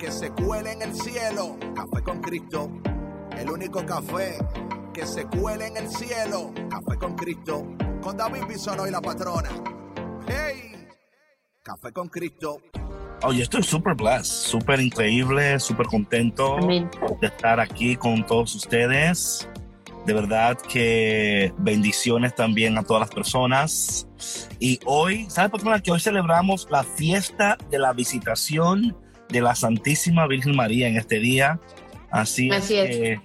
que se cuele en el cielo. Café con Cristo. El único café que se cuele en el cielo. Café con Cristo. Con David Bisono y la patrona. ¡Hey! Café con Cristo. Oye, estoy súper blessed, súper increíble, súper contento Amén. de estar aquí con todos ustedes. De verdad que bendiciones también a todas las personas. Y hoy, ¿sabes, patrona? Que hoy celebramos la fiesta de la visitación de la Santísima Virgen María en este día. Así, Así es que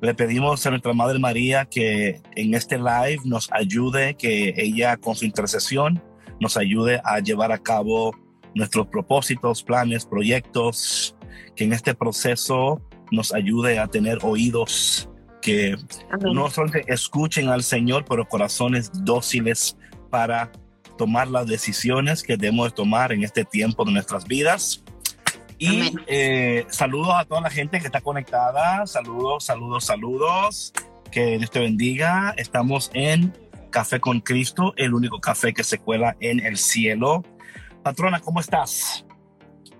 le pedimos a nuestra Madre María que en este live nos ayude, que ella con su intercesión nos ayude a llevar a cabo nuestros propósitos, planes, proyectos, que en este proceso nos ayude a tener oídos que Amén. no solamente escuchen al Señor, pero corazones dóciles para tomar las decisiones que debemos de tomar en este tiempo de nuestras vidas. Y eh, saludos a toda la gente que está conectada. Saludos, saludos, saludos. Que Dios te bendiga. Estamos en Café con Cristo, el único café que se cuela en el cielo. Patrona, ¿cómo estás?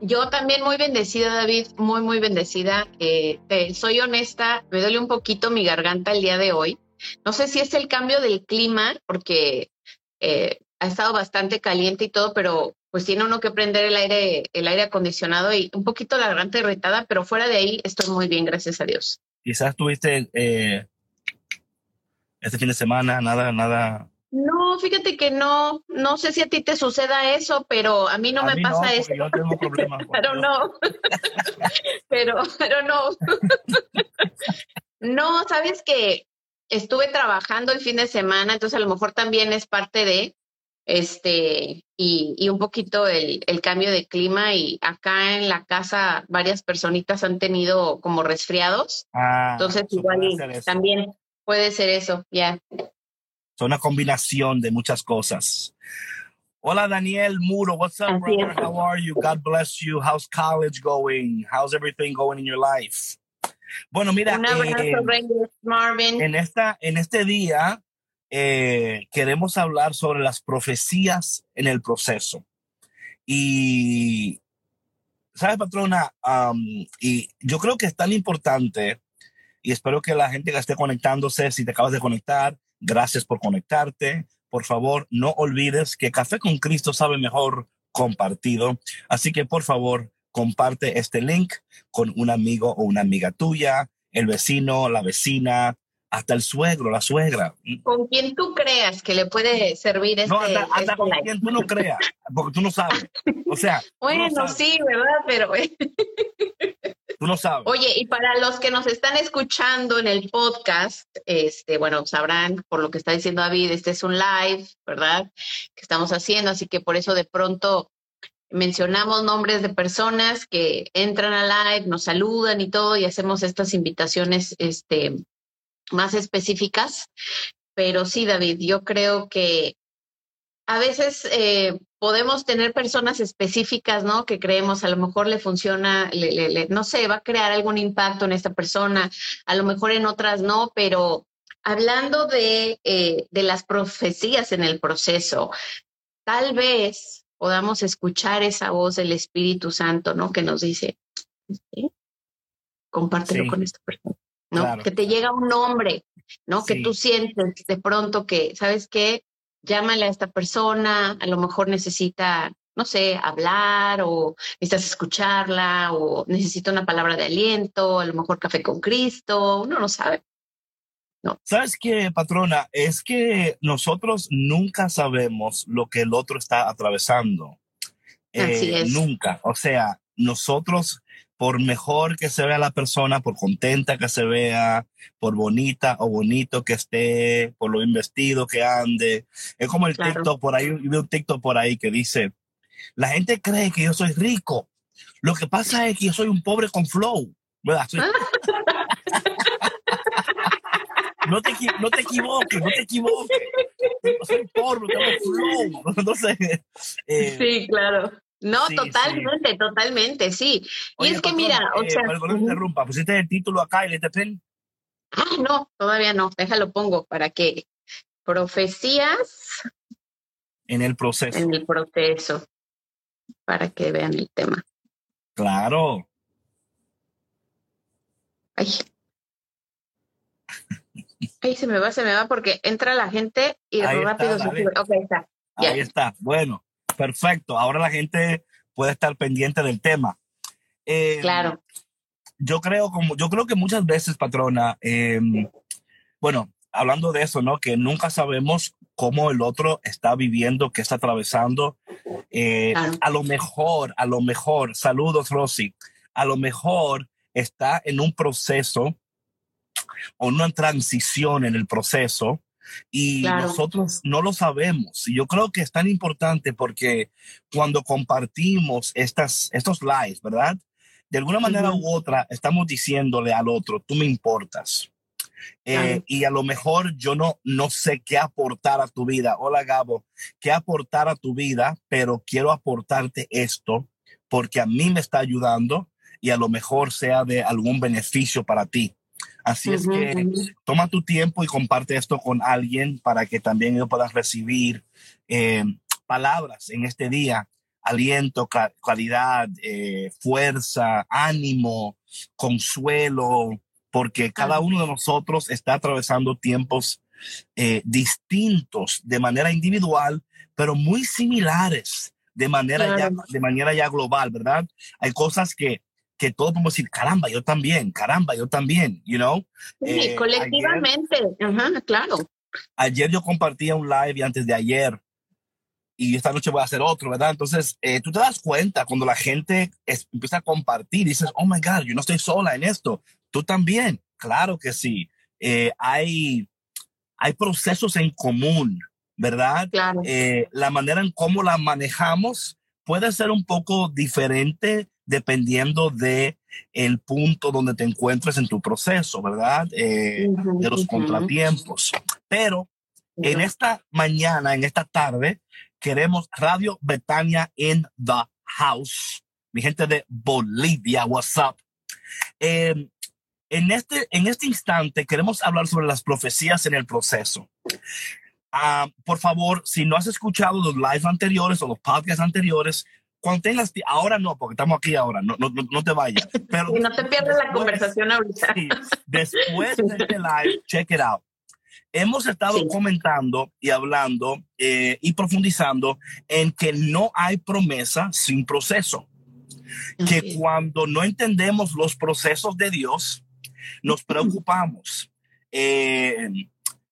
Yo también muy bendecida, David, muy, muy bendecida. Eh, te- soy honesta, me duele un poquito mi garganta el día de hoy. No sé si es el cambio del clima, porque eh, ha estado bastante caliente y todo, pero pues tiene uno que prender el aire, el aire acondicionado y un poquito la garganta irritada, pero fuera de ahí estoy muy bien, gracias a Dios. Quizás tuviste eh, este fin de semana, nada, nada. No, fíjate que no, no sé si a ti te suceda eso, pero a mí no A me mí pasa porque eso. Yo tengo problemas. pero no. pero, pero no. no, sabes que estuve trabajando el fin de semana, entonces a lo mejor también es parte de este y, y un poquito el, el cambio de clima y acá en la casa varias personitas han tenido como resfriados, Ah, entonces igual puede también puede ser eso, ya. Es una combinación de muchas cosas. Hola Daniel Muro, what's up, brother? How are you? God bless you. How's college going? How's everything going in your life? Bueno, mira, Un abrazo, eh, Marvin. en esta, en este día eh, queremos hablar sobre las profecías en el proceso. Y, ¿sabes, patrona? Y yo creo que es tan importante y espero que la gente que esté conectándose, si te acabas de conectar, gracias por conectarte. Por favor, no olvides que Café con Cristo sabe mejor compartido. Así que, por favor, comparte este link con un amigo o una amiga tuya, el vecino, la vecina, hasta el suegro, la suegra. Con quien tú creas que le puede servir este, No, anda este con quien tú no creas, porque tú no sabes. O sea, no Bueno, sí, ¿verdad? Pero tú no sabes. oye, y para los que nos están escuchando en el podcast, este, bueno, sabrán por lo que está diciendo David, este es un live, ¿verdad? Que estamos haciendo, así que por eso de pronto mencionamos nombres de personas que entran al live, nos saludan y todo, y hacemos estas invitaciones, este, más específicas. Pero sí, David, yo creo que a veces eh, podemos tener personas específicas, ¿no? Que creemos a lo mejor le funciona, le, le- le- no sé, va a crear algún impacto en esta persona, a lo mejor en otras no, pero hablando de, eh, de las profecías en el proceso, tal vez podamos escuchar esa voz del Espíritu Santo, ¿no? Que nos dice, ¿sí? compártelo Sí. con esta persona, ¿no? Claro. Que te llega un nombre, ¿no? Sí. Que tú sientes de pronto que, ¿sabes qué? Llámale a esta persona, a lo mejor necesita, no sé, hablar o necesitas escucharla o necesita una palabra de aliento, a lo mejor café con Cristo, uno no sabe. ¿Sabes qué, patrona? Es que nosotros nunca sabemos lo que el otro está atravesando. Así Eh, es. Nunca. O sea, nosotros por mejor que se vea la persona, por contenta que se vea, por bonita o bonito que esté, por lo investido que ande. Es como el TikTok por ahí, vi un TikTok por ahí que dice, la gente cree que yo soy rico. Lo que pasa es que yo soy un pobre con flow. ¿verdad? no, te, no te equivoques, no te equivoques. Soy pobre, tengo flow. Entonces, eh, sí, claro. No, totalmente, totalmente, sí. y es que mira, o eh, sea. Perdón, interrumpa, pusiste el título acá y le pen. Ah, no, todavía no, déjalo pongo para que. Profecías. En el proceso. En el proceso. Para que vean el tema. Claro. Ay. Ay, se me va, se me va porque entra la gente y rápido se sube. Ok, está. Ahí está. Bueno, perfecto. Ahora la gente puede estar pendiente del tema. Eh, claro. Yo creo, como, yo creo que muchas veces, patrona, em, bueno, hablando de eso, ¿no? Que nunca sabemos cómo el otro está viviendo, qué está atravesando. Eh, a lo mejor, a lo mejor, saludos, Rosy, a lo mejor está en un proceso o una transición en el proceso y nosotros no lo sabemos. Y yo creo que es tan importante porque cuando compartimos estas, estos lives, ¿verdad? De alguna manera u otra estamos diciéndole al otro, tú me importas. Eh, y a lo mejor yo no, no sé qué aportar a tu vida. Hola Gabo, qué aportar a tu vida, pero quiero aportarte esto porque a mí me está ayudando y a lo mejor sea de algún beneficio para ti. Así es que toma tu tiempo y comparte esto con alguien para que también ellos puedan recibir eh, palabras en este día, aliento, calidad, eh, fuerza, ánimo, consuelo, porque cada uno de nosotros está atravesando tiempos eh, distintos de manera individual, pero muy similares de manera, ya, de manera ya global, ¿verdad? Hay cosas que que todos podemos decir, caramba, yo también, caramba, yo también, you know. Sí, eh, colectivamente, Ajá, claro. Ayer yo compartía un live y antes de ayer, y esta noche voy a hacer otro, ¿verdad? Entonces, eh, tú te das cuenta cuando la gente empieza a compartir y dices, oh my God, yo no estoy sola en esto, tú también, claro que sí. Eh, hay, hay procesos en común, ¿verdad? Claro. la manera en cómo la manejamos puede ser un poco diferente dependiendo de el punto donde te encuentres en tu proceso, ¿verdad? Eh, de los contratiempos. Pero en esta mañana, en esta tarde, queremos Radio Betania in the house. Mi gente de Bolivia, what's up? Em, en, este, en este instante queremos hablar sobre las profecías en el proceso. Ah, por favor, si no has escuchado los lives anteriores o los podcasts anteriores, cuando tengas, ahora no, porque estamos aquí ahora, no, no, no te vayas. Pero y no te pierdas la conversación ahorita. después de este live, check it out. Hemos estado comentando y hablando eh, y profundizando en que no hay promesa sin proceso. Que cuando no entendemos los procesos de Dios, nos preocupamos. Eh,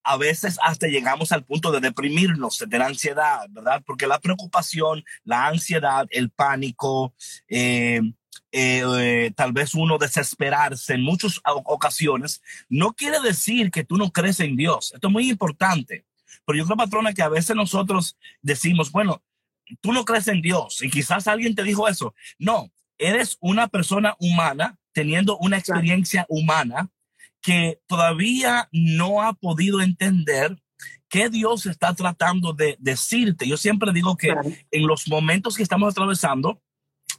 a veces hasta llegamos al punto de deprimirnos, de tener ansiedad, ¿verdad? Porque la preocupación, la ansiedad, el pánico, eh, eh, eh, tal vez uno desesperarse en muchas ocasiones, no quiere decir que tú no crees en Dios. Esto es muy importante. Pero yo creo, patrona, que a veces nosotros decimos, bueno, tú no crees en Dios y quizás alguien te dijo eso. No, eres una persona humana teniendo una experiencia humana que todavía no ha podido entender qué Dios está tratando de decirte. Yo siempre digo que en los momentos que estamos atravesando,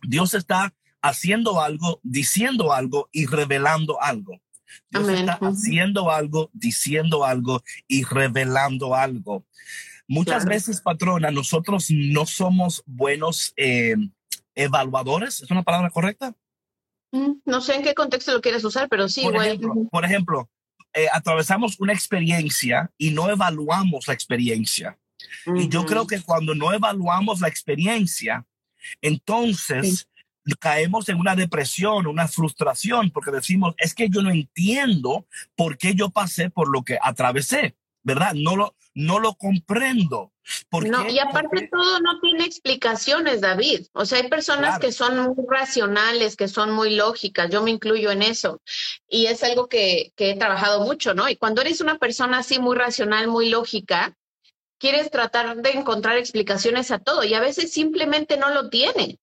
Dios está haciendo algo, diciendo algo y revelando algo. Dios está haciendo algo, diciendo algo y revelando algo. Muchas veces, patrona, nosotros no somos buenos eh, evaluadores. ¿Es una palabra correcta? No sé en qué contexto lo quieres usar, pero sí, por Ejemplo, por ejemplo, eh, atravesamos una experiencia y no evaluamos la experiencia. Y yo creo que cuando no evaluamos la experiencia, entonces caemos en una depresión, una frustración, porque decimos, es que yo no entiendo por qué yo pasé por lo que atravesé. ¿Verdad? No lo, no lo comprendo. no, y aparte todo no tiene explicaciones, David. O sea, hay personas que son muy racionales, que son muy lógicas, yo me incluyo en eso. Y es algo que, que he trabajado mucho, ¿no? Y cuando eres una persona así muy racional, muy lógica, quieres tratar de encontrar explicaciones a todo y a veces simplemente no lo tiene.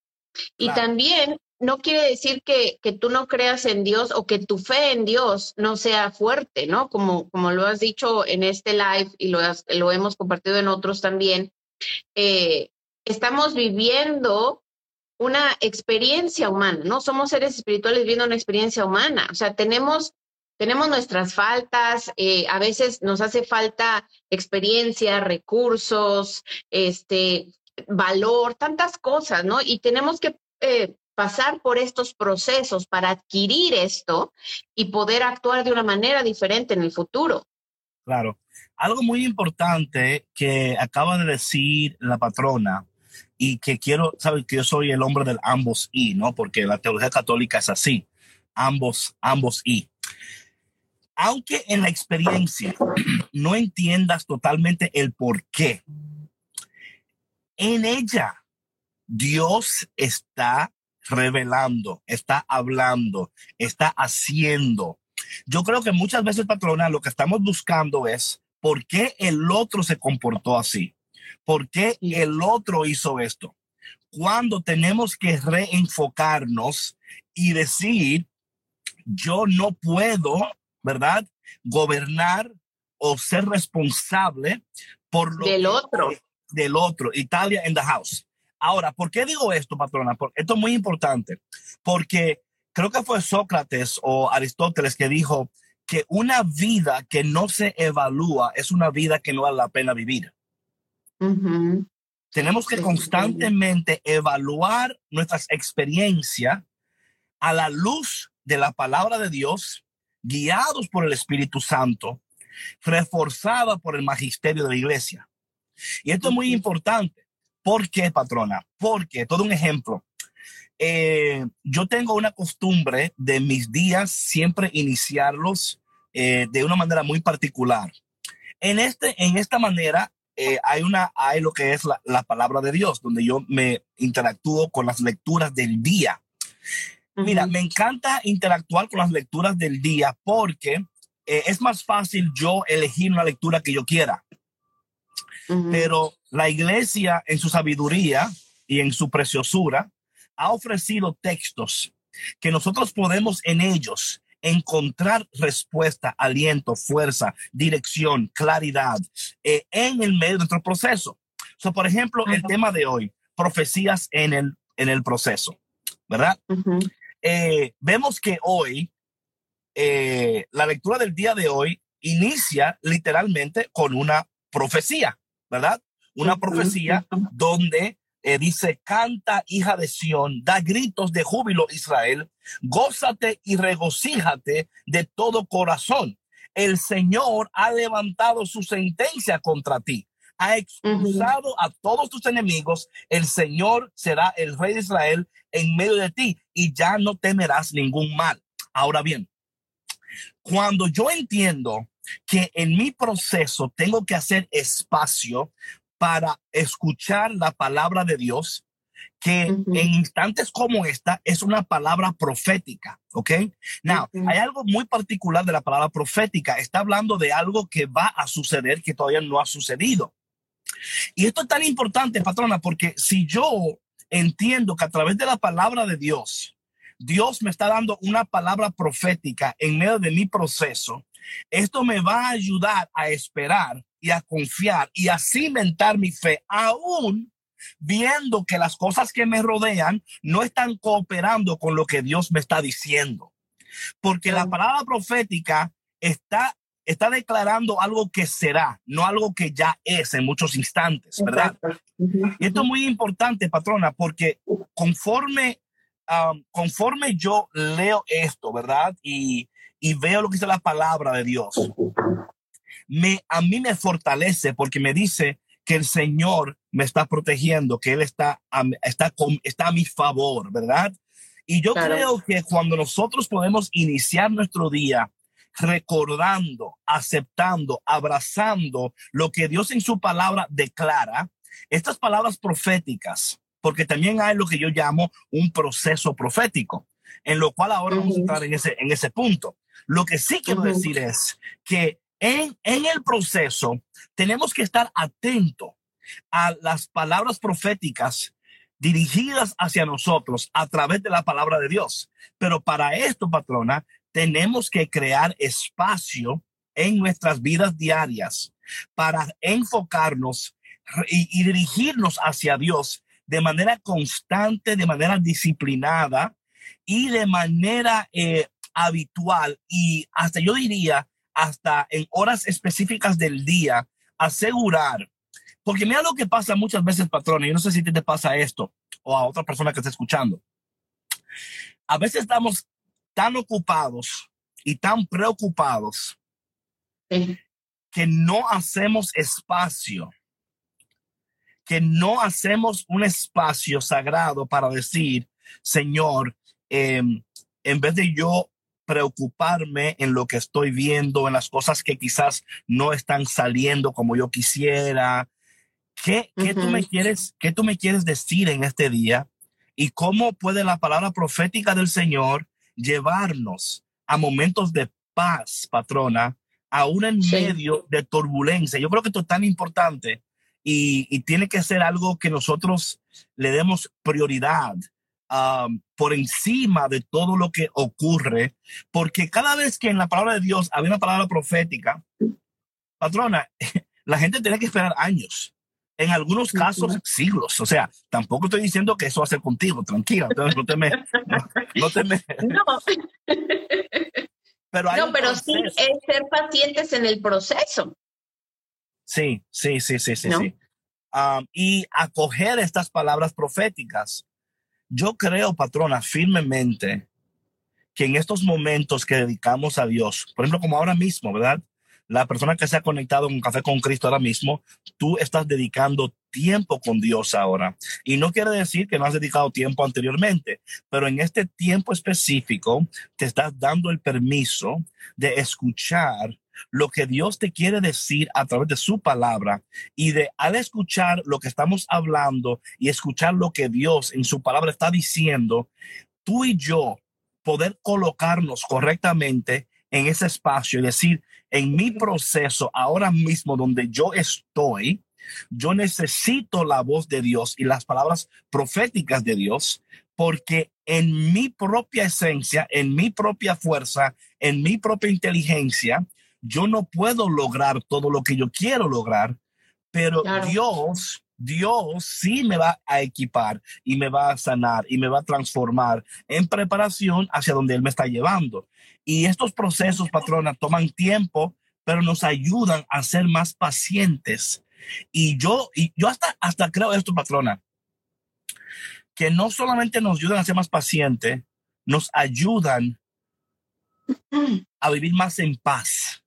Y también no quiere decir que, que, tú no creas en Dios o que tu fe en Dios no sea fuerte, ¿no? Como, como lo has dicho en este live y lo, lo hemos compartido en otros también. Eh, estamos viviendo una experiencia humana, ¿no? Somos seres espirituales viviendo una experiencia humana. O sea, tenemos, tenemos nuestras faltas, eh, a veces nos hace falta experiencia, recursos, este, valor, tantas cosas, ¿no? Y tenemos que eh, pasar por estos procesos para adquirir esto y poder actuar de una manera diferente en el futuro. Claro. Algo muy importante que acaba de decir la patrona y que quiero, sabes que yo soy el hombre del ambos y, ¿no? Porque la teología católica es así, ambos, ambos y. Aunque en la experiencia no entiendas totalmente el por qué, en ella Dios está revelando, está hablando, está haciendo. Yo creo que muchas veces, patrona, lo que estamos buscando es por qué el otro se comportó así, por qué el otro hizo esto. Cuando tenemos que reenfocarnos y decir, yo no puedo, ¿verdad? Gobernar o ser responsable por lo del otro. Del otro. Italia in the house. Ahora, ¿por qué digo esto, patrona? Porque esto es muy importante, porque creo que fue Sócrates o Aristóteles que dijo que una vida que no se evalúa es una vida que no vale la pena vivir. Tenemos que constantemente evaluar nuestras experiencias a la luz de la palabra de Dios, guiados por el Espíritu Santo, reforzada por el magisterio de la iglesia. Y esto es muy importante ¿Por qué, patrona? Porque, todo un ejemplo, eh, yo tengo una costumbre de mis días siempre iniciarlos eh, de una manera muy particular. En, este, en esta manera eh, hay, una, hay lo que es la, la, palabra de Dios, donde yo me interactúo con las lecturas del día. Mira, me encanta interactuar con las lecturas del día porque es más fácil yo elegir una lectura que yo quiera. Pero la iglesia en su sabiduría y en su preciosura ha ofrecido textos que nosotros podemos en ellos encontrar respuesta, aliento, fuerza, dirección, claridad eh, en el medio de nuestro proceso. So, por ejemplo, el tema de hoy, profecías en el, en el proceso, ¿verdad? Eh, vemos que hoy, eh, la lectura del día de hoy inicia literalmente con una profecía. ¿Verdad? Una profecía donde eh, dice, canta hija de Sión, da gritos de júbilo Israel, gózate y regocíjate de todo corazón. El Señor ha levantado su sentencia contra ti, ha expulsado a todos tus enemigos, el Señor será el rey de Israel en medio de ti y ya no temerás ningún mal. Ahora bien, cuando yo entiendo que en mi proceso tengo que hacer espacio para escuchar la palabra de Dios, que en instantes como esta es una palabra profética, ¿ok? Now, hay algo muy particular de la palabra profética. Está hablando de algo que va a suceder que todavía no ha sucedido. Y esto es tan importante, patrona, porque si yo entiendo que a través de la palabra de Dios, Dios me está dando una palabra profética en medio de mi proceso, esto me va a ayudar a esperar y a confiar y a cimentar mi fe, aún viendo que las cosas que me rodean no están cooperando con lo que Dios me está diciendo. Porque la palabra profética está está declarando algo que será, no algo que ya es en muchos instantes, ¿verdad? Y esto es muy importante, patrona, porque conforme, um, conforme yo leo esto, ¿verdad? Y, y veo lo que dice la palabra de Dios, me, a mí me fortalece porque me dice que el Señor me está protegiendo, que Él está a, está, está a mi favor, ¿verdad? Y yo creo que cuando nosotros podemos iniciar nuestro día recordando, aceptando, abrazando lo que Dios en su palabra declara, estas palabras proféticas, porque también hay lo que yo llamo un proceso profético, en lo cual ahora vamos a entrar en ese, en ese punto. Lo que sí quiero decir es que en, en el proceso tenemos que estar atentos a las palabras proféticas dirigidas hacia nosotros a través de la palabra de Dios. Pero para esto, patrona, tenemos que crear espacio en nuestras vidas diarias para enfocarnos y, dirigirnos hacia Dios de manera constante, de manera disciplinada y de manera eh, habitual y hasta yo diría hasta en horas específicas del día asegurar porque mira lo que pasa muchas veces, patrón, y yo no sé si te pasa esto o a otra persona que está escuchando. A veces estamos tan ocupados y tan preocupados que no hacemos espacio, que no hacemos un espacio sagrado para decir, Señor, em, en vez de yo preocuparme en lo que estoy viendo, en las cosas que quizás no están saliendo como yo quisiera, ¿Qué, tú me quieres, ¿Qué tú me quieres decir en este día? ¿Y cómo puede la palabra profética del Señor llevarnos a momentos de paz, patrona, aún en medio de turbulencia? Yo creo que esto es tan importante y, tiene que ser algo que nosotros le demos prioridad um, por encima de todo lo que ocurre, porque cada vez que en la palabra de Dios había una palabra profética, patrona, la gente tenía que esperar años en algunos casos siglos. O sea, tampoco estoy diciendo que eso va a ser contigo, tranquila, no te me... No, te me... no. Pero, no, pero sí es ser pacientes en el proceso. Sí, sí, sí, sí, sí, sí. y acoger estas palabras proféticas. Yo creo, patrona, firmemente que en estos momentos que dedicamos a Dios, por ejemplo, como ahora mismo, ¿verdad? la persona que se ha conectado en Café con Cristo ahora mismo, tú estás dedicando tiempo con Dios ahora. Y no quiere decir que no has dedicado tiempo anteriormente, pero en este tiempo específico te estás dando el permiso de escuchar lo que Dios te quiere decir a través de su palabra y de al escuchar lo que estamos hablando y escuchar lo que Dios en su palabra está diciendo, tú y yo poder colocarnos correctamente en ese espacio y decir, en mi proceso ahora mismo donde yo estoy, yo necesito la voz de Dios y las palabras proféticas de Dios, porque en mi propia esencia, en mi propia fuerza, en mi propia inteligencia, yo no puedo lograr todo lo que yo quiero lograr, pero Dios, Dios sí me va a equipar y me va a sanar y me va a transformar en preparación hacia donde Él me está llevando. Y estos procesos, patrona, toman tiempo, pero nos ayudan a ser más pacientes. Y yo, y yo hasta, hasta creo esto, patrona, que no solamente nos ayudan a ser más pacientes, nos ayudan a vivir más en paz.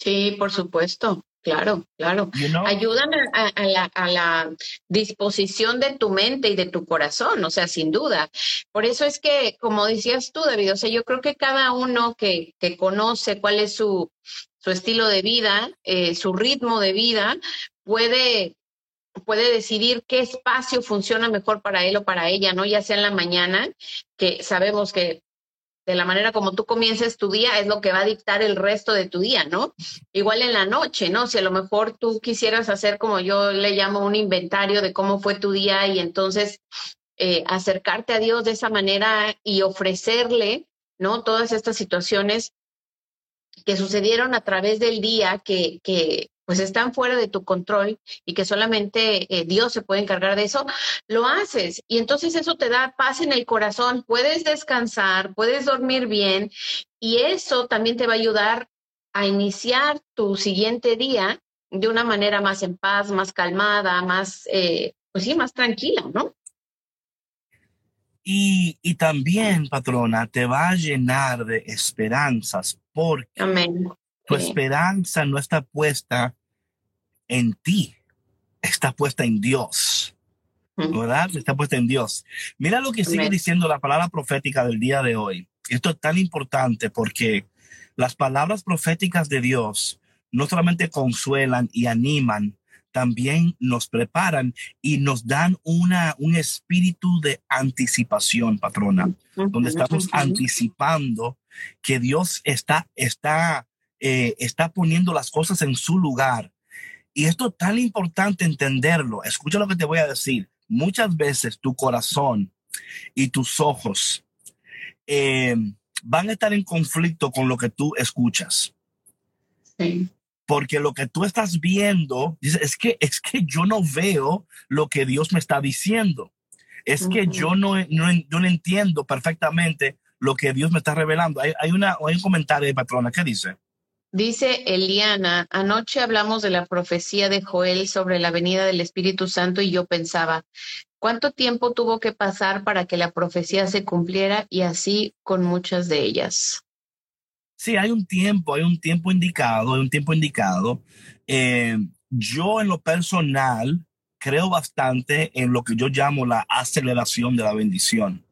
Sí, por supuesto. Claro, claro. Ayudan a, la, a, la, disposición de tu mente y de tu corazón, o sea, sin duda. Por eso es que, como decías tú, David, o sea, yo creo que cada uno que, que conoce cuál es su, su estilo de vida, eh, su ritmo de vida, puede puede decidir qué espacio funciona mejor para él o para ella, ¿no? Ya sea en la mañana, que sabemos que de la manera como tú comiences tu día es lo que va a dictar el resto de tu día, ¿no? Igual en la noche, ¿no? Si a lo mejor tú quisieras hacer como yo le llamo un inventario de cómo fue tu día y entonces eh, acercarte a Dios de esa manera y ofrecerle, ¿no? Todas estas situaciones que sucedieron a través del día que, que pues están fuera de tu control y que solamente eh, Dios se puede encargar de eso, lo haces. Y entonces eso te da paz en el corazón, puedes descansar, puedes dormir bien y eso también te va a ayudar a iniciar tu siguiente día de una manera más en paz, más calmada, más, eh, pues sí, más tranquila, ¿no? Y, y, también, patrona, te va a llenar de esperanzas porque tu esperanza no está puesta en ti, está puesta en Dios. ¿Verdad? Está puesta en Dios. Mira lo que sigue diciendo la palabra profética del día de hoy. Esto es tan importante porque Las palabras proféticas de Dios no solamente consuelan y animan, también nos preparan y nos dan una, un espíritu de anticipación, patrona, donde estamos anticipando que Dios está, está, eh, está poniendo las cosas en su lugar. Y esto es tan importante entenderlo. Escucha lo que te voy a decir. Muchas veces tu corazón y tus ojos eh, van a estar en conflicto con lo que tú escuchas. Porque lo que tú estás viendo, es que, es que yo no veo lo que Dios me está diciendo. Es que yo no, no, no, entiendo perfectamente lo que Dios me está revelando. Hay, hay, una, hay un comentario de patrona que dice. Dice Eliana, anoche hablamos de la profecía de Joel sobre la venida del Espíritu Santo y yo pensaba, ¿cuánto tiempo tuvo que pasar para que la profecía se cumpliera y así con muchas de ellas? Sí, hay un tiempo, hay un tiempo indicado, hay un tiempo indicado. Eh, yo en lo personal creo bastante en lo que yo llamo la aceleración de la bendición.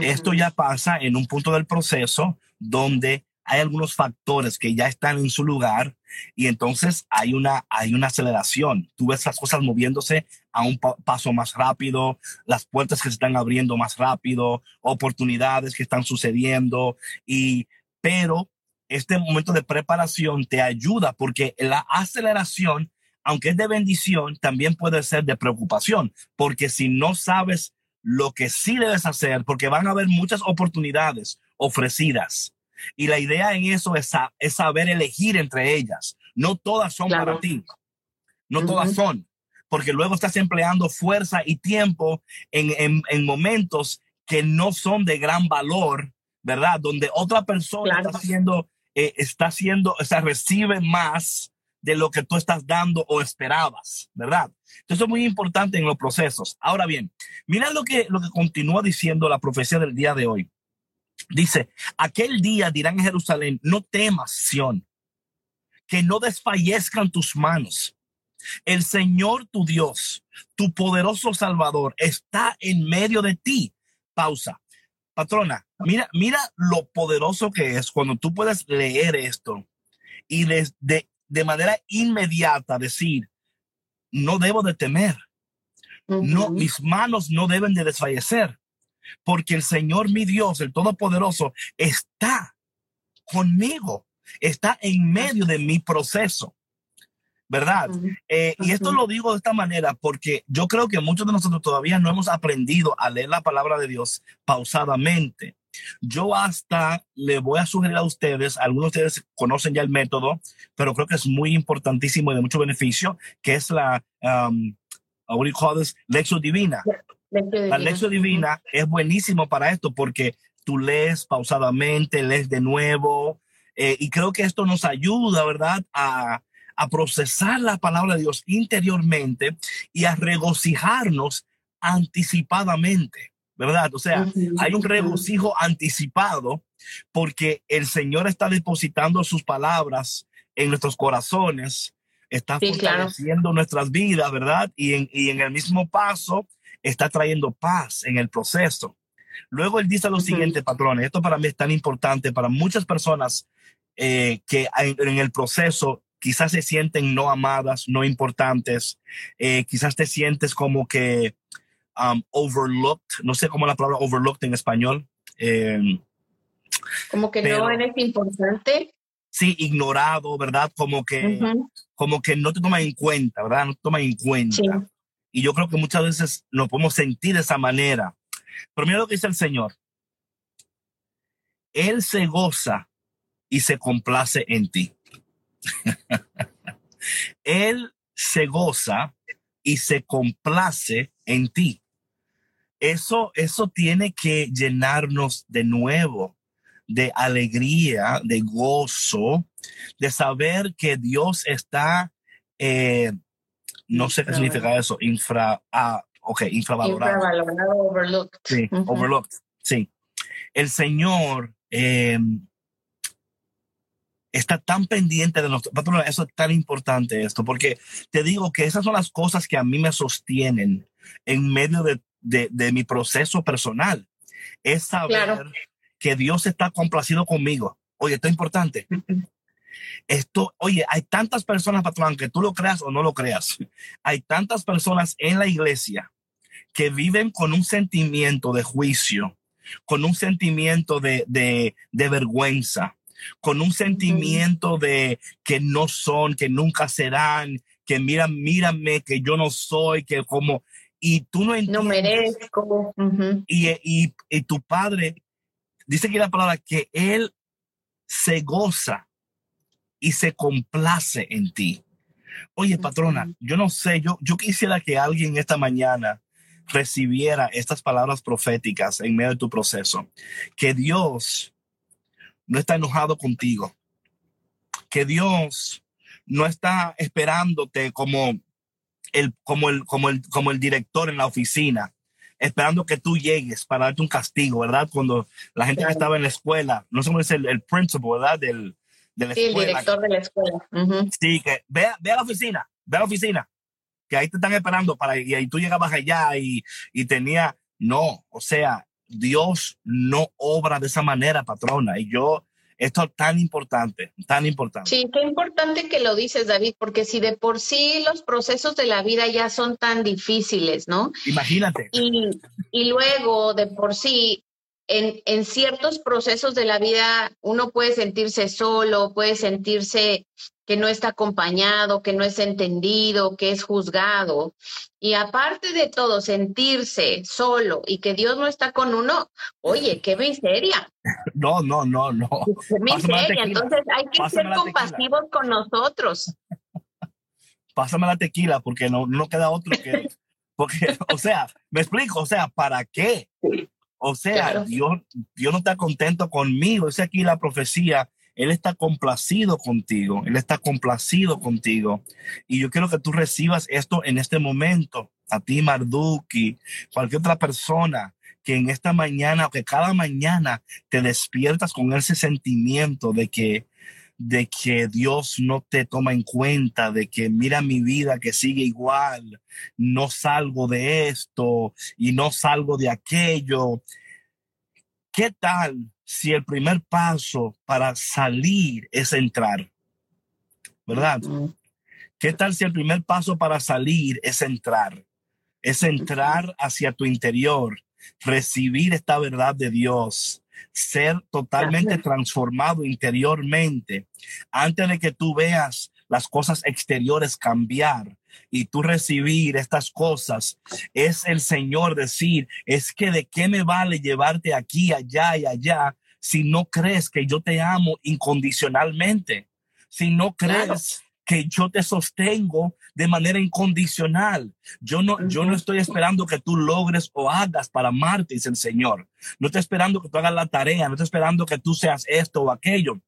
Esto ya pasa en un punto del proceso donde hay algunos factores que ya están en su lugar y entonces hay una, hay una aceleración. Tú ves las cosas moviéndose a un paso más rápido, las puertas que se están abriendo más rápido, oportunidades que están sucediendo y, pero este momento de preparación te ayuda porque la aceleración, aunque es de bendición, también puede ser de preocupación, porque si no sabes lo que sí debes hacer, porque van a haber muchas oportunidades ofrecidas y la idea en eso es, es saber elegir entre ellas. No todas son para ti. No todas son. Porque luego estás empleando fuerza y tiempo en, en, momentos que no son de gran valor, ¿verdad? Donde otra persona está haciendo, eh, está haciendo, o sea, recibe más de lo que tú estás dando o esperabas, ¿verdad? Entonces es muy importante en los procesos. Ahora bien, mira lo que, lo que continúa diciendo la profecía del día de hoy. Dice, aquel día dirán en Jerusalén, no temas, Sión, que no desfallezcan tus manos. El Señor tu Dios, tu poderoso Salvador, está en medio de ti. Pausa. Patrona, mira, mira lo poderoso que es cuando tú puedes leer esto y de, de, de manera inmediata decir, no debo de temer. No, mis manos no deben de desfallecer porque el Señor mi Dios, el Todopoderoso, está conmigo, está en medio de mi proceso. ¿Verdad? Eh, y esto lo digo de esta manera porque yo creo que muchos de nosotros todavía no hemos aprendido a leer la palabra de Dios pausadamente. Yo hasta le voy a sugerir a ustedes, algunos de ustedes conocen ya el método, pero creo que es muy importantísimo y de mucho beneficio, que es la, um, what do you call this? Lección divina. La lección divina es buenísimo para esto porque tú lees pausadamente, lees de nuevo, eh, y creo que esto nos ayuda, ¿verdad?, a, a procesar la palabra de Dios interiormente y a regocijarnos anticipadamente, ¿verdad? O sea, hay un regocijo anticipado porque el Señor está depositando sus palabras en nuestros corazones, está fortaleciendo nuestras vidas, ¿verdad? Y en, y en el mismo paso está trayendo paz en el proceso. Luego él dice lo siguiente, patrones, esto para mí es tan importante para muchas personas eh, que en, el proceso quizás se sienten no amadas, no importantes, eh, quizás te sientes como que um, overlooked, no sé cómo la palabra overlooked en español. Em, como que no eres importante. Sí, ignorado, ¿verdad? Como que, como que no te toman en cuenta, ¿verdad? No te toman en cuenta. Y yo creo que muchas veces nos podemos sentir de esa manera. Pero mira lo que dice el Señor. Él se goza y se complace en ti. Él se goza y se complace en ti. Eso, eso tiene que llenarnos de nuevo, de alegría, de gozo, de saber que Dios está eh, no sé qué significa eso. Infra, ah, ok, infravalorado. Infravalorado, overlooked. Sí, overlooked. Sí. El Señor eh, está tan pendiente de nosotros. Eso es tan importante esto, porque te digo que esas son las cosas que a mí me sostienen en medio de, de, mi proceso personal. Es saber que Dios está complacido conmigo Oye, esto es importante. Esto, oye, hay tantas personas, patrón, que tú lo creas o no lo creas. Hay tantas personas en la iglesia que viven con un sentimiento de juicio, con un sentimiento de, de, de vergüenza, con un sentimiento de que no son, que nunca serán, que mira, mírame, que yo no soy, que como, y tú no entiendes. No merezco. y, y, y, tu padre dice que la palabra que él se goza y se complace en ti. Oye, patrona, yo no sé, yo, yo quisiera que alguien esta mañana recibiera estas palabras proféticas en medio de tu proceso. Que Dios no está enojado contigo. Que Dios no está esperándote como el, como el, como el, como el director en la oficina, esperando que tú llegues para darte un castigo, ¿verdad? Cuando la gente que estaba en la escuela, no sé cómo es el, el principal, ¿verdad? Del, de la sí, el director de la escuela. Sí, que ve, ve a la oficina, ve a la oficina, que ahí te están esperando para, y ahí tú llegabas allá y, y tenía, no, o sea, Dios no obra de esa manera, patrona. Y yo, esto es tan importante, tan importante. Sí, qué importante que lo dices, David, porque si de por sí los procesos de la vida ya son tan difíciles, ¿no? Imagínate. Y, y luego de por sí en, en, ciertos procesos de la vida uno puede sentirse solo, puede sentirse que no está acompañado, que no es entendido, que es juzgado. Y aparte de todo, sentirse solo y que Dios no está con uno, oye, qué miseria. No, no, no, no. Qué miseria. Entonces hay que ser compasivos con nosotros. Pásame la tequila porque no, no queda otro que... Porque, o sea, me explico, o sea, ¿para qué? O sea, Dios, Dios no está contento conmigo. Es aquí la profecía. Él está complacido contigo. Él está complacido contigo. Y yo quiero que tú recibas esto en este momento. A ti, Marduki, cualquier otra persona que en esta mañana o que cada mañana te despiertas con ese sentimiento de que de que Dios no te toma en cuenta, de que mira mi vida que sigue igual, no salgo de esto y no salgo de aquello. ¿Qué tal si el primer paso para salir es entrar? ¿Verdad? ¿Qué tal si el primer paso para salir es entrar? Es entrar hacia tu interior, recibir esta verdad de Dios, ser totalmente transformado interiormente. Antes de que tú veas las cosas exteriores cambiar y tú recibir estas cosas, es el Señor decir, es que de qué me vale llevarte aquí, allá y allá si no crees que yo te amo incondicionalmente, si no crees que yo te sostengo de manera incondicional. Yo no, yo no estoy esperando que tú logres o hagas para amarte, dice el Señor. No estoy esperando que tú hagas la tarea, no estoy esperando que tú seas esto o aquello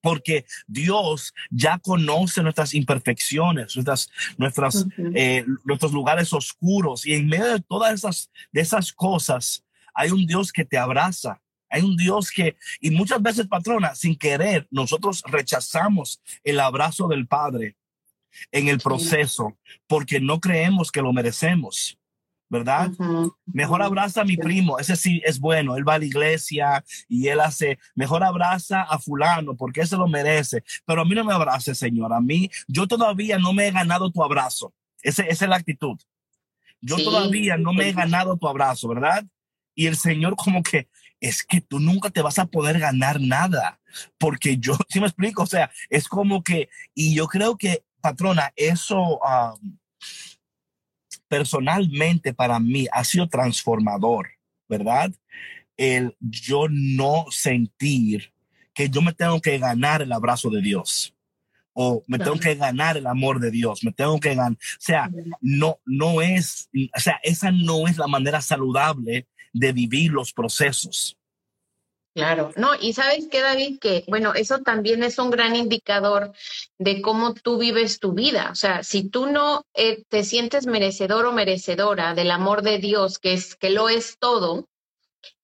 porque Dios ya conoce nuestras imperfecciones, nuestras, nuestras, eh, nuestros lugares oscuros y en medio de todas esas, de esas cosas hay un Dios que te abraza, hay un Dios que, y muchas veces, patrona, sin querer, nosotros rechazamos el abrazo del Padre en el proceso porque no creemos que lo merecemos. ¿Verdad? Mejor abraza a mi primo, ese sí es bueno, él va a la iglesia y él hace, mejor abraza a fulano porque ese lo merece, pero a mí no me abrace, Señor, a mí, yo todavía no me he ganado tu abrazo, ese, esa es la actitud. Yo todavía no me he ganado tu abrazo, ¿verdad? Y el Señor como que, es que tú nunca te vas a poder ganar nada, porque yo, si me explico, o sea, es como que, y yo creo que, patrona, eso personalmente para mí ha sido transformador, ¿verdad? El yo no sentir que yo me tengo que ganar el abrazo de Dios o me tengo que ganar el amor de Dios, me tengo que ganar, o sea, no, no es, o sea, esa no es la manera saludable de vivir los procesos. Claro, no, y sabes qué, David, que bueno, eso también es un gran indicador de cómo tú vives tu vida. O sea, si tú no eh, te sientes merecedor o merecedora del amor de Dios, que es que lo es todo,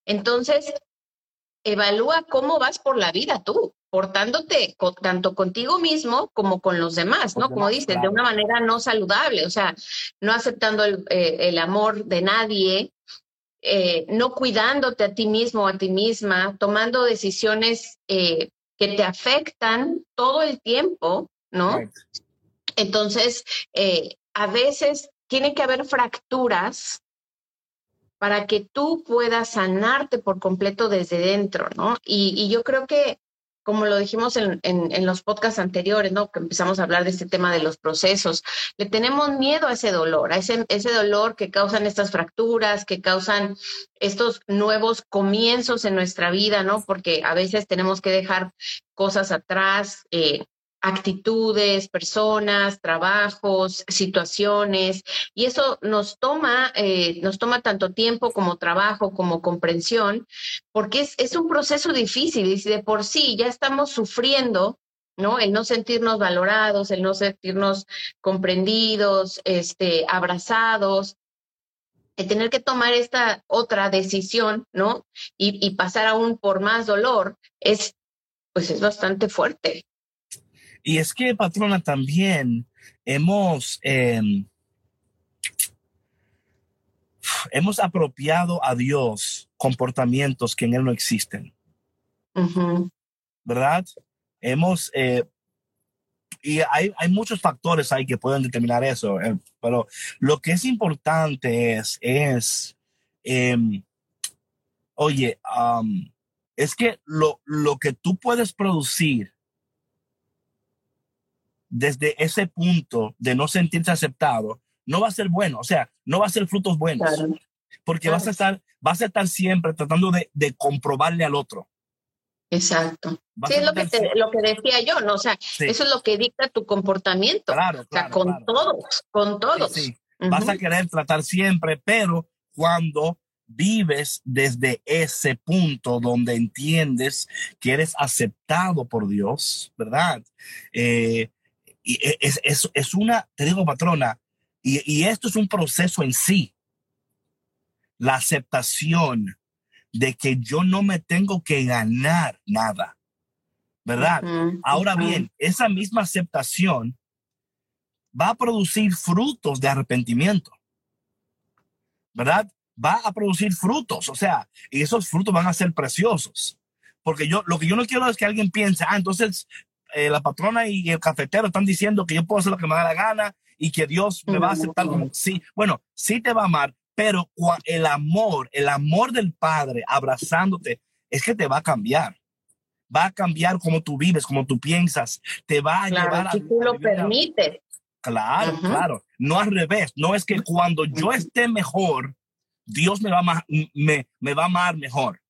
entonces evalúa cómo vas por la vida tú, portándote tanto contigo mismo como con los demás, ¿no? Como dices, de una manera no saludable, o sea, no aceptando el, eh, el amor de nadie, eh, no cuidándote a ti mismo o a ti misma, tomando decisiones eh, que te afectan todo el tiempo, ¿no? Entonces, eh, a veces tiene que haber fracturas para que tú puedas sanarte por completo desde dentro, ¿no? Y, yo creo que, como lo dijimos en, los podcasts anteriores, ¿no? Que empezamos a hablar de este tema de los procesos, le tenemos miedo a ese dolor, a ese, ese dolor que causan estas fracturas, que causan estos nuevos comienzos en nuestra vida, ¿no? Porque a veces tenemos que dejar cosas atrás, eh, actitudes, personas, trabajos, situaciones, y eso nos toma, eh, nos toma tanto tiempo como trabajo, como comprensión, porque es, un proceso difícil y de por sí ya estamos sufriendo ¿no? El no sentirnos valorados, el no sentirnos comprendidos, este, abrazados, el tener que tomar esta otra decisión, ¿no? Y, y pasar aún por más dolor, es, pues es bastante fuerte. Y es que, patrona, también hemos, em, hemos apropiado a Dios comportamientos que en Él no existen. ¿Verdad? Hemos, eh, y hay, hay, muchos factores ahí que pueden determinar eso, eh, pero lo que es importante es, es em, oye, es que lo, lo que tú puedes producir desde ese punto de no sentirse aceptado, no va a ser bueno, o sea, no va a ser frutos buenos, porque vas a estar, vas a estar siempre tratando de, comprobarle al otro. Exacto. Sí, es lo que, lo que decía yo, ¿no? O sea, eso es lo que dicta tu comportamiento. Claro, o sea, con todos, con todos. Sí, Vas a querer tratar siempre, pero cuando vives desde ese punto donde entiendes que eres aceptado por Dios, ¿verdad? Eh, y e, es, es, es una, te digo, patrona, y, y, esto es un proceso en sí. La aceptación de que yo no me tengo que ganar nada. ¿Verdad? Ahora bien, esa misma aceptación va a producir frutos de arrepentimiento. ¿Verdad? Va a producir frutos, o sea, y esos frutos van a ser preciosos. Porque yo, lo que yo no quiero es que alguien piense, ah, entonces eh, la patrona y el cafetero están diciendo que yo puedo hacer lo que me da la gana y que Dios me va a aceptar como sí. Bueno, sí te va a amar, pero el amor, el amor del Padre abrazándote, es que te va a cambiar. Va a cambiar cómo tú vives, cómo tú piensas. Te va a llevar si tú lo permites. Claro, claro. No al revés. No es que cuando yo esté mejor, Dios me va a, me, me va a amar mejor.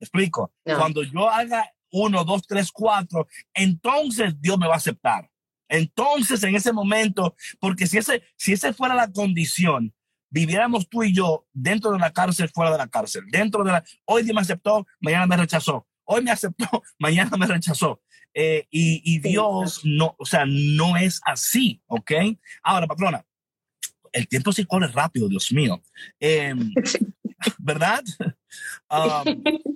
explico? Cuando yo haga uno, dos, tres, cuatro, entonces Dios me va a aceptar. Entonces, en ese momento, porque si ese, si ese fuera la condición, viviéramos tú y yo dentro de la cárcel, fuera de la cárcel, dentro de la, hoy Dios me aceptó, mañana me rechazó, hoy me aceptó, mañana me rechazó. Eh, y, y, Dios no, o sea, no es así, ¿ok? Ahora, patrona, el tiempo sí corre rápido, Dios mío. Em, ¿Verdad? Um,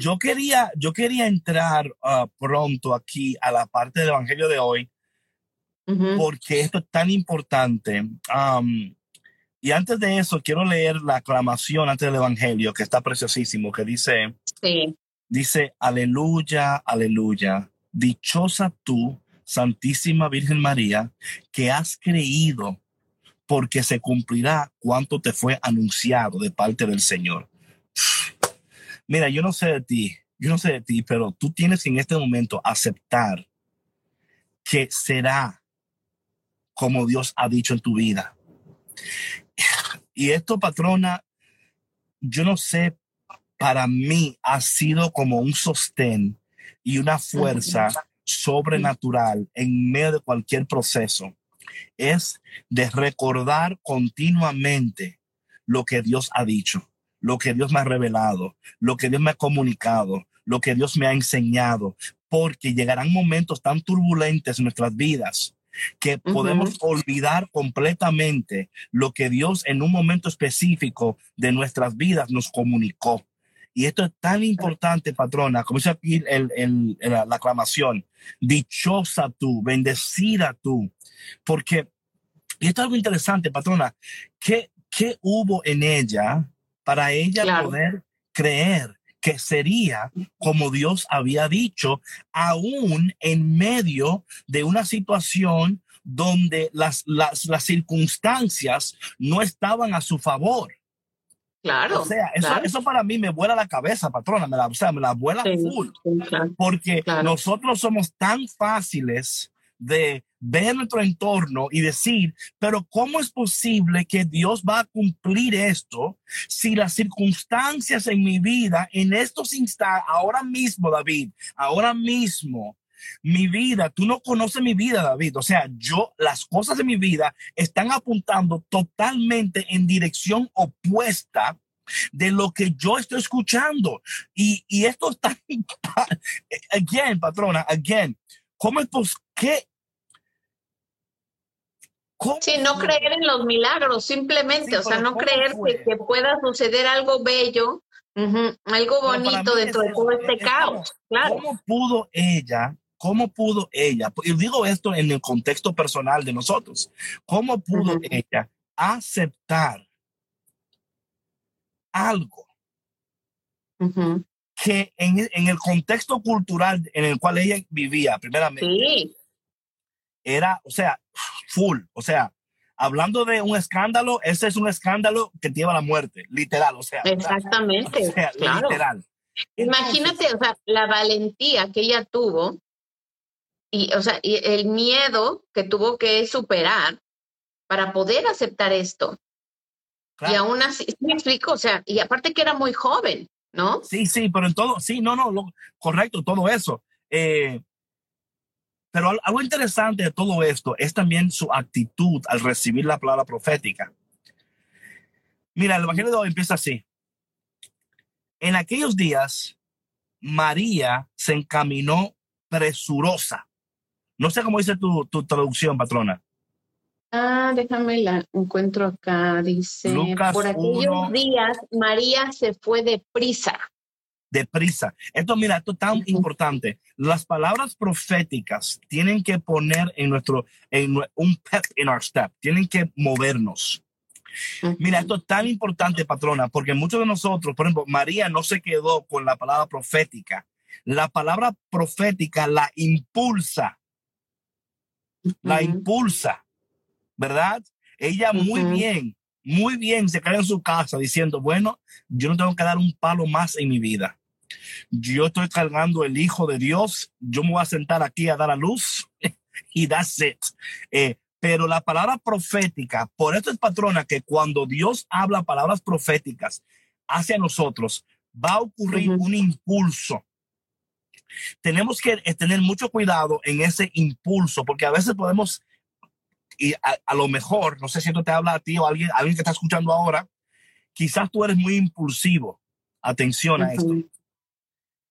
yo quería, yo quería entrar uh, pronto aquí a la parte del Evangelio de hoy, porque esto es tan importante. Um, y antes de eso, quiero leer la aclamación antes del Evangelio, que está preciosísimo, que dice, dice, aleluya, aleluya, dichosa tú, Santísima Virgen María, que has creído porque se cumplirá cuanto te fue anunciado de parte del Señor. Mira, yo no sé de ti, yo no sé de ti, pero tú tienes que en este momento aceptar que será como Dios ha dicho en tu vida. Y esto, patrona, yo no sé, para mí ha sido como un sostén y una fuerza sobrenatural en medio de cualquier proceso. Es de recordar continuamente lo que Dios ha dicho lo que Dios me ha revelado, lo que Dios me ha comunicado, lo que Dios me ha enseñado, porque llegarán momentos tan turbulentos en nuestras vidas que podemos olvidar completamente lo que Dios en un momento específico de nuestras vidas nos comunicó. Y esto es tan importante, patrona, como dice aquí el, la, aclamación, dichosa tú, bendecida tú, porque, y esto es algo interesante, patrona, ¿qué, qué hubo en ella para ella poder creer que sería como Dios había dicho, aún en medio de una situación donde las, las, las circunstancias no estaban a su favor. Claro. O sea, eso, claro. eso para mí me vuela la cabeza, patrona, me la, o sea, me la vuela Sí, full, sí, claro. porque nosotros somos tan fáciles de ver nuestro entorno y decir, pero ¿cómo es posible que Dios va a cumplir esto si las circunstancias en mi vida, en estos instantes, ahora mismo, David, ahora mismo, mi vida, tú no conoces mi vida, David. O sea, yo, las cosas de mi vida están apuntando totalmente en dirección opuesta de lo que yo estoy escuchando. Y, y esto está, again, patrona, again, ¿cómo es pos qué? ¿Cómo Sí, no creer en los milagros, simplemente, Sí, o sea, no ¿cómo creer que, que pueda suceder algo bello, ujú, algo Pero para bonito dentro es de todo este es caos, claro. ¿Cómo pudo ella? ¿Cómo pudo ella? Y digo esto en el contexto personal de nosotros. ¿Cómo pudo Ujú. ella aceptar algo Ujú. que en, en el contexto cultural en el cual ella vivía, primeramente, Sí, era, o sea, full, o sea, hablando de un escándalo, ese es un escándalo que lleva a la muerte, literal, o sea, exactamente, o sea, claro. literal. Imagínate, o sea, la valentía que ella tuvo y, o sea, y el miedo que tuvo que superar para poder aceptar esto. Claro. Y aún así, ¿sí me explico, o sea, y aparte que era muy joven, ¿no? Sí, sí, pero en todo, sí, no, no, lo, correcto, todo eso. Eh, pero al- algo interesante de todo esto es también su actitud al recibir la palabra profética. Mira, el Evangelio de hoy empieza así. En aquellos días, María se encaminó presurosa. No sé cómo dice tu, tu traducción, patrona. Ah, déjame la encuentro acá, dice, Lucas por aquellos uno. días María se fue deprisa. Deprisa. Esto, mira, esto es tan importante. Las palabras proféticas tienen que poner en nuestro, en un pep in our step, tienen que movernos. Mira, esto es tan importante, patrona, porque muchos de nosotros, por ejemplo, María no se quedó con la palabra profética. La palabra profética la impulsa, la impulsa, ¿verdad? Ella muy bien, muy bien se queda en su casa diciendo, bueno, yo no tengo que dar un palo más en mi vida. Yo estoy cargando el Hijo de Dios, yo me voy a sentar aquí a dar a luz y that's it. Eh, pero la palabra profética, por eso es patrona que cuando Dios habla palabras proféticas hacia nosotros, va a ocurrir un impulso. Tenemos que eh, tener mucho cuidado en ese impulso, porque a veces podemos, y a, a lo mejor, no sé si esto te habla a ti o a alguien, a alguien que está escuchando ahora, quizás tú eres muy impulsivo. Atención a esto.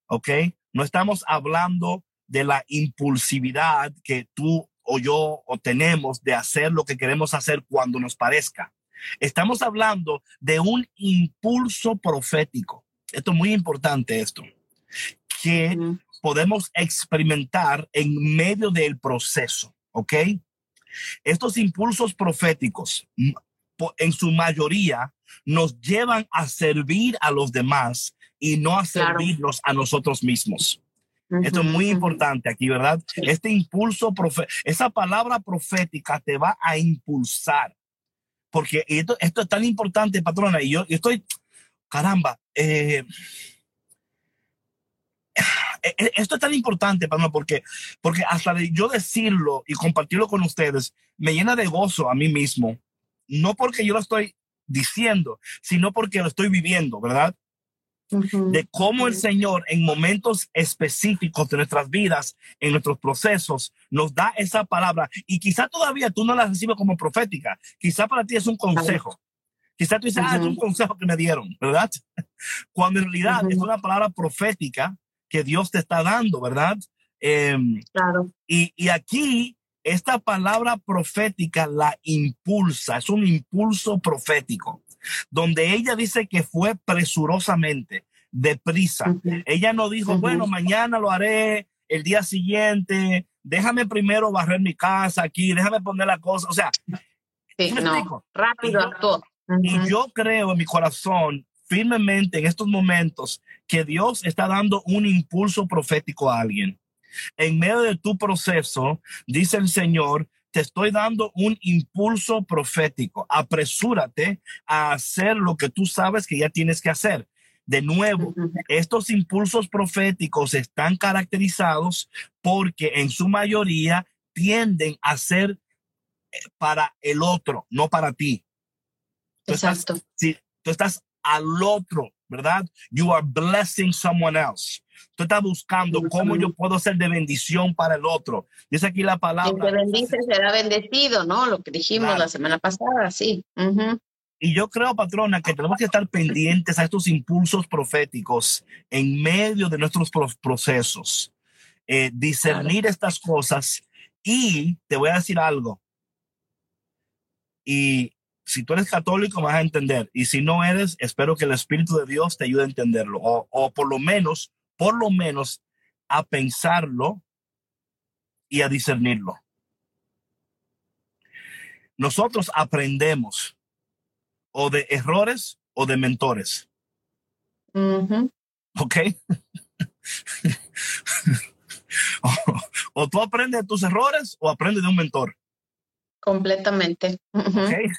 ¿Ok? No estamos hablando de la impulsividad que tú o yo o tenemos de hacer lo que queremos hacer cuando nos parezca. Estamos hablando de un impulso profético. Esto es muy importante esto, que podemos experimentar en medio del proceso, ¿ok? Estos impulsos proféticos, en su mayoría, nos llevan a servir a los demás y no a Claro. servirnos a nosotros mismos. Esto es muy importante aquí, ¿verdad? Este impulso, profe- esa palabra profética te va a impulsar. Porque esto, esto es tan importante, patrona, y yo, yo estoy, caramba, eh, eh, eh, esto es tan importante, patrona, porque, porque hasta de yo decirlo y compartirlo con ustedes me llena de gozo a mí mismo. No porque yo lo estoy diciendo, sino porque lo estoy viviendo, ¿verdad? De cómo el. Señor en momentos específicos de nuestras vidas, en nuestros procesos, nos da esa palabra y quizá todavía tú no la recibes como profética, quizá para ti es un consejo. Quizá tú dices, ah, es un consejo que me dieron, ¿verdad? Cuando en realidad es una palabra profética que Dios te está dando, ¿verdad? Em, Claro. y, y aquí esta palabra profética la impulsa, es un impulso profético, donde ella dice que fue presurosamente, deprisa. Ujú. Ella no dijo, bueno, mañana lo haré, el día siguiente, déjame primero barrer mi casa aquí, déjame poner la cosa. O sea, Sí, ¿Sí me no. explico? Rápido Y yo- y yo creo en mi corazón firmemente en estos momentos que Dios está dando un impulso profético a alguien. En medio de tu proceso, dice el Señor, te estoy dando un impulso profético. Apresúrate a hacer lo que tú sabes que ya tienes que hacer. De nuevo, estos impulsos proféticos están caracterizados porque en su mayoría tienden a ser eh, para el otro, no para ti. Exacto. si, tú estás al otro, ¿verdad? You are blessing someone else. Tú estás buscando cómo yo puedo ser de bendición para el otro. Dice aquí la palabra. El que bendice será bendecido, ¿no? Lo que dijimos la semana pasada, sí. Y yo creo, patrona, que tenemos que estar pendientes a estos impulsos proféticos en medio de nuestros procesos, eh, discernir estas cosas y te voy a decir algo. Y si tú eres católico, vas a entender. Y si no eres, espero que el Espíritu de Dios te ayude a entenderlo. O, o por lo menos, por lo menos, a pensarlo y a discernirlo. Nosotros aprendemos o de errores o de mentores. ¿Ok? o, tú aprendes de tus errores o aprendes de un mentor. Completamente.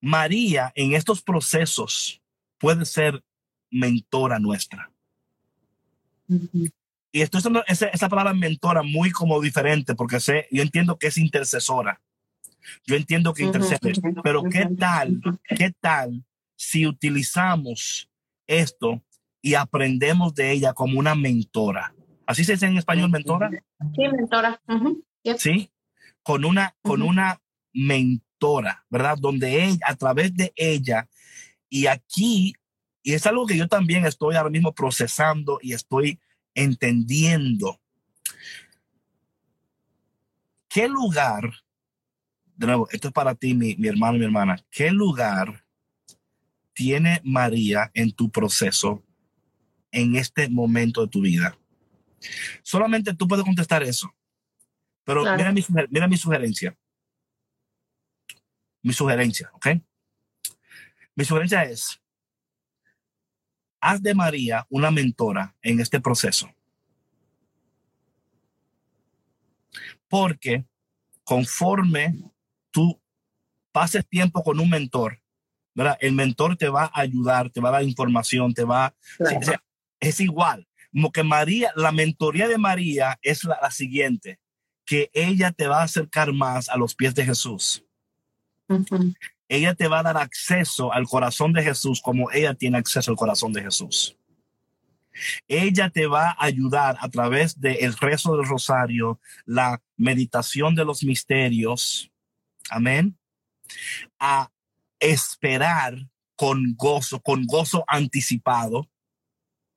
María en estos procesos puede ser mentora nuestra. Y estoy usando esa, esa, palabra mentora muy como diferente porque sé, yo entiendo que es intercesora. Yo entiendo que intercede, pero ¿qué tal, qué tal si utilizamos esto y aprendemos de ella como una mentora? ¿Así se dice en español, mentora? Sí, mentora. Sí, con una, con una mentora, ¿verdad? Donde ella, a través de ella, y aquí, y es algo que yo también estoy ahora mismo procesando y estoy entendiendo. ¿Qué lugar, de nuevo, esto es para ti, mi, mi hermano y mi hermana, qué lugar tiene María en tu proceso en este momento de tu vida? Solamente tú puedes contestar eso. Pero mira, mi, mira mi sugerencia. Mi sugerencia, ¿ok? Mi sugerencia es, haz de María una mentora en este proceso. Porque conforme tú pases tiempo con un mentor, ¿verdad? El mentor te va a ayudar, te va a dar información, te va... es igual. Como que María, la mentoría de María es la, siguiente, que ella te va a acercar más a los pies de Jesús. Ella te va a dar acceso al corazón de Jesús como ella tiene acceso al corazón de Jesús. Ella te va a ayudar a través del rezo del rosario, la meditación de los misterios, amén, a esperar con gozo, con gozo anticipado.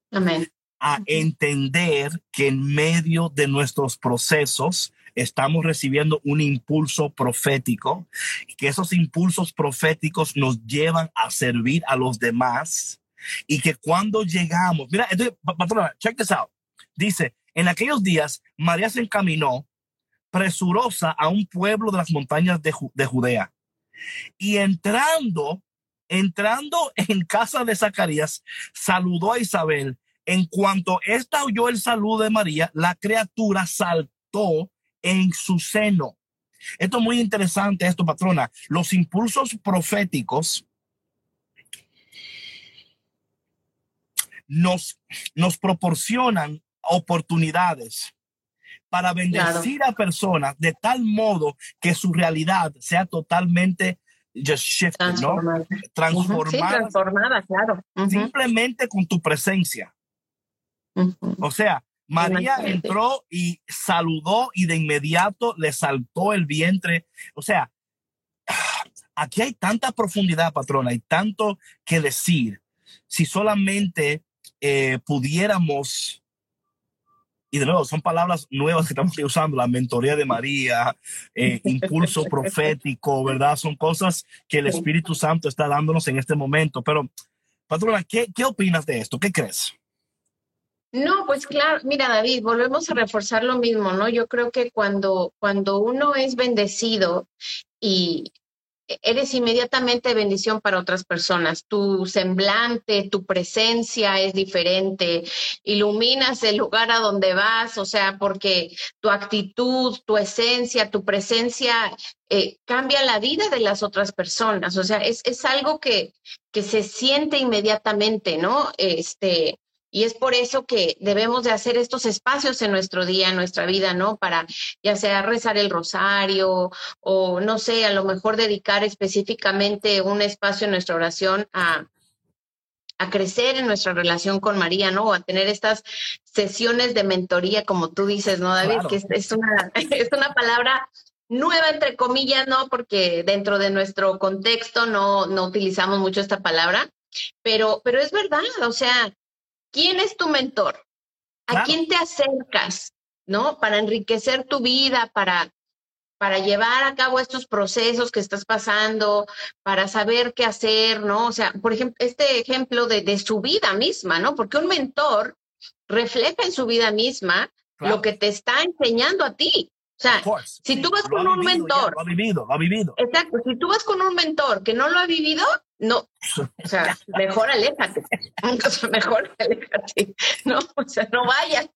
Amén a entender que en medio de nuestros procesos estamos recibiendo un impulso profético y que esos impulsos proféticos nos llevan a servir a los demás y que cuando llegamos, mira, entonces, patrona, check this out. Dice, en aquellos días María se encaminó presurosa a un pueblo de las montañas de, de Judea y entrando, entrando en casa de Zacarías, saludó a Isabel en cuanto ésta oyó el saludo de María, la criatura saltó en su seno. Esto es muy interesante, esto, patrona. Los impulsos proféticos nos, nos proporcionan oportunidades para bendecir a personas de tal modo que su realidad sea totalmente just shifted, transformada. ¿no? Transformada. transformada, claro. Simplemente con tu presencia. O sea, María entró y saludó y de inmediato le saltó el vientre. O sea, aquí hay tanta profundidad, patrona, hay tanto que decir. Si solamente eh, pudiéramos, y de nuevo, son palabras nuevas que estamos usando, la mentoría de María, eh, impulso profético, ¿verdad? Son cosas que el Espíritu Santo está dándonos en este momento. Pero, patrona, ¿qué, qué opinas de esto? ¿Qué crees? No, pues claro, mira David, volvemos a reforzar lo mismo, ¿no? Yo creo que cuando, cuando uno es bendecido y eres inmediatamente bendición para otras personas. Tu semblante, tu presencia es diferente, iluminas el lugar a donde vas, o sea, porque tu actitud, tu esencia, tu presencia eh, cambia la vida de las otras personas. O sea, es, es algo que, que se siente inmediatamente, ¿no? Este, y es por eso que debemos de hacer estos espacios en nuestro día, en nuestra vida, ¿no? Para ya sea rezar el rosario o no sé, a lo mejor dedicar específicamente un espacio en nuestra oración a, a crecer en nuestra relación con María, ¿no? O a tener estas sesiones de mentoría, como tú dices, ¿no, David? Que es, una, es una palabra nueva, entre comillas, ¿no? Porque dentro de nuestro contexto no, no utilizamos mucho esta palabra, pero, pero es verdad, o sea, ¿Quién es tu mentor? ¿A quién te acercas? ¿No? Para enriquecer tu vida, para, para llevar a cabo estos procesos que estás pasando, para saber qué hacer, ¿no? O sea, por ejemplo, este ejemplo de, de su vida misma, ¿no? Porque un mentor refleja en su vida misma lo que te está enseñando a ti. O sea, si tú vas con un mentor. lo ha vivido, lo ha vivido. Exacto, si tú vas con un mentor que no lo ha vivido, no. O sea, mejor aléjate. mejor aléjate. No, o sea, no vayas.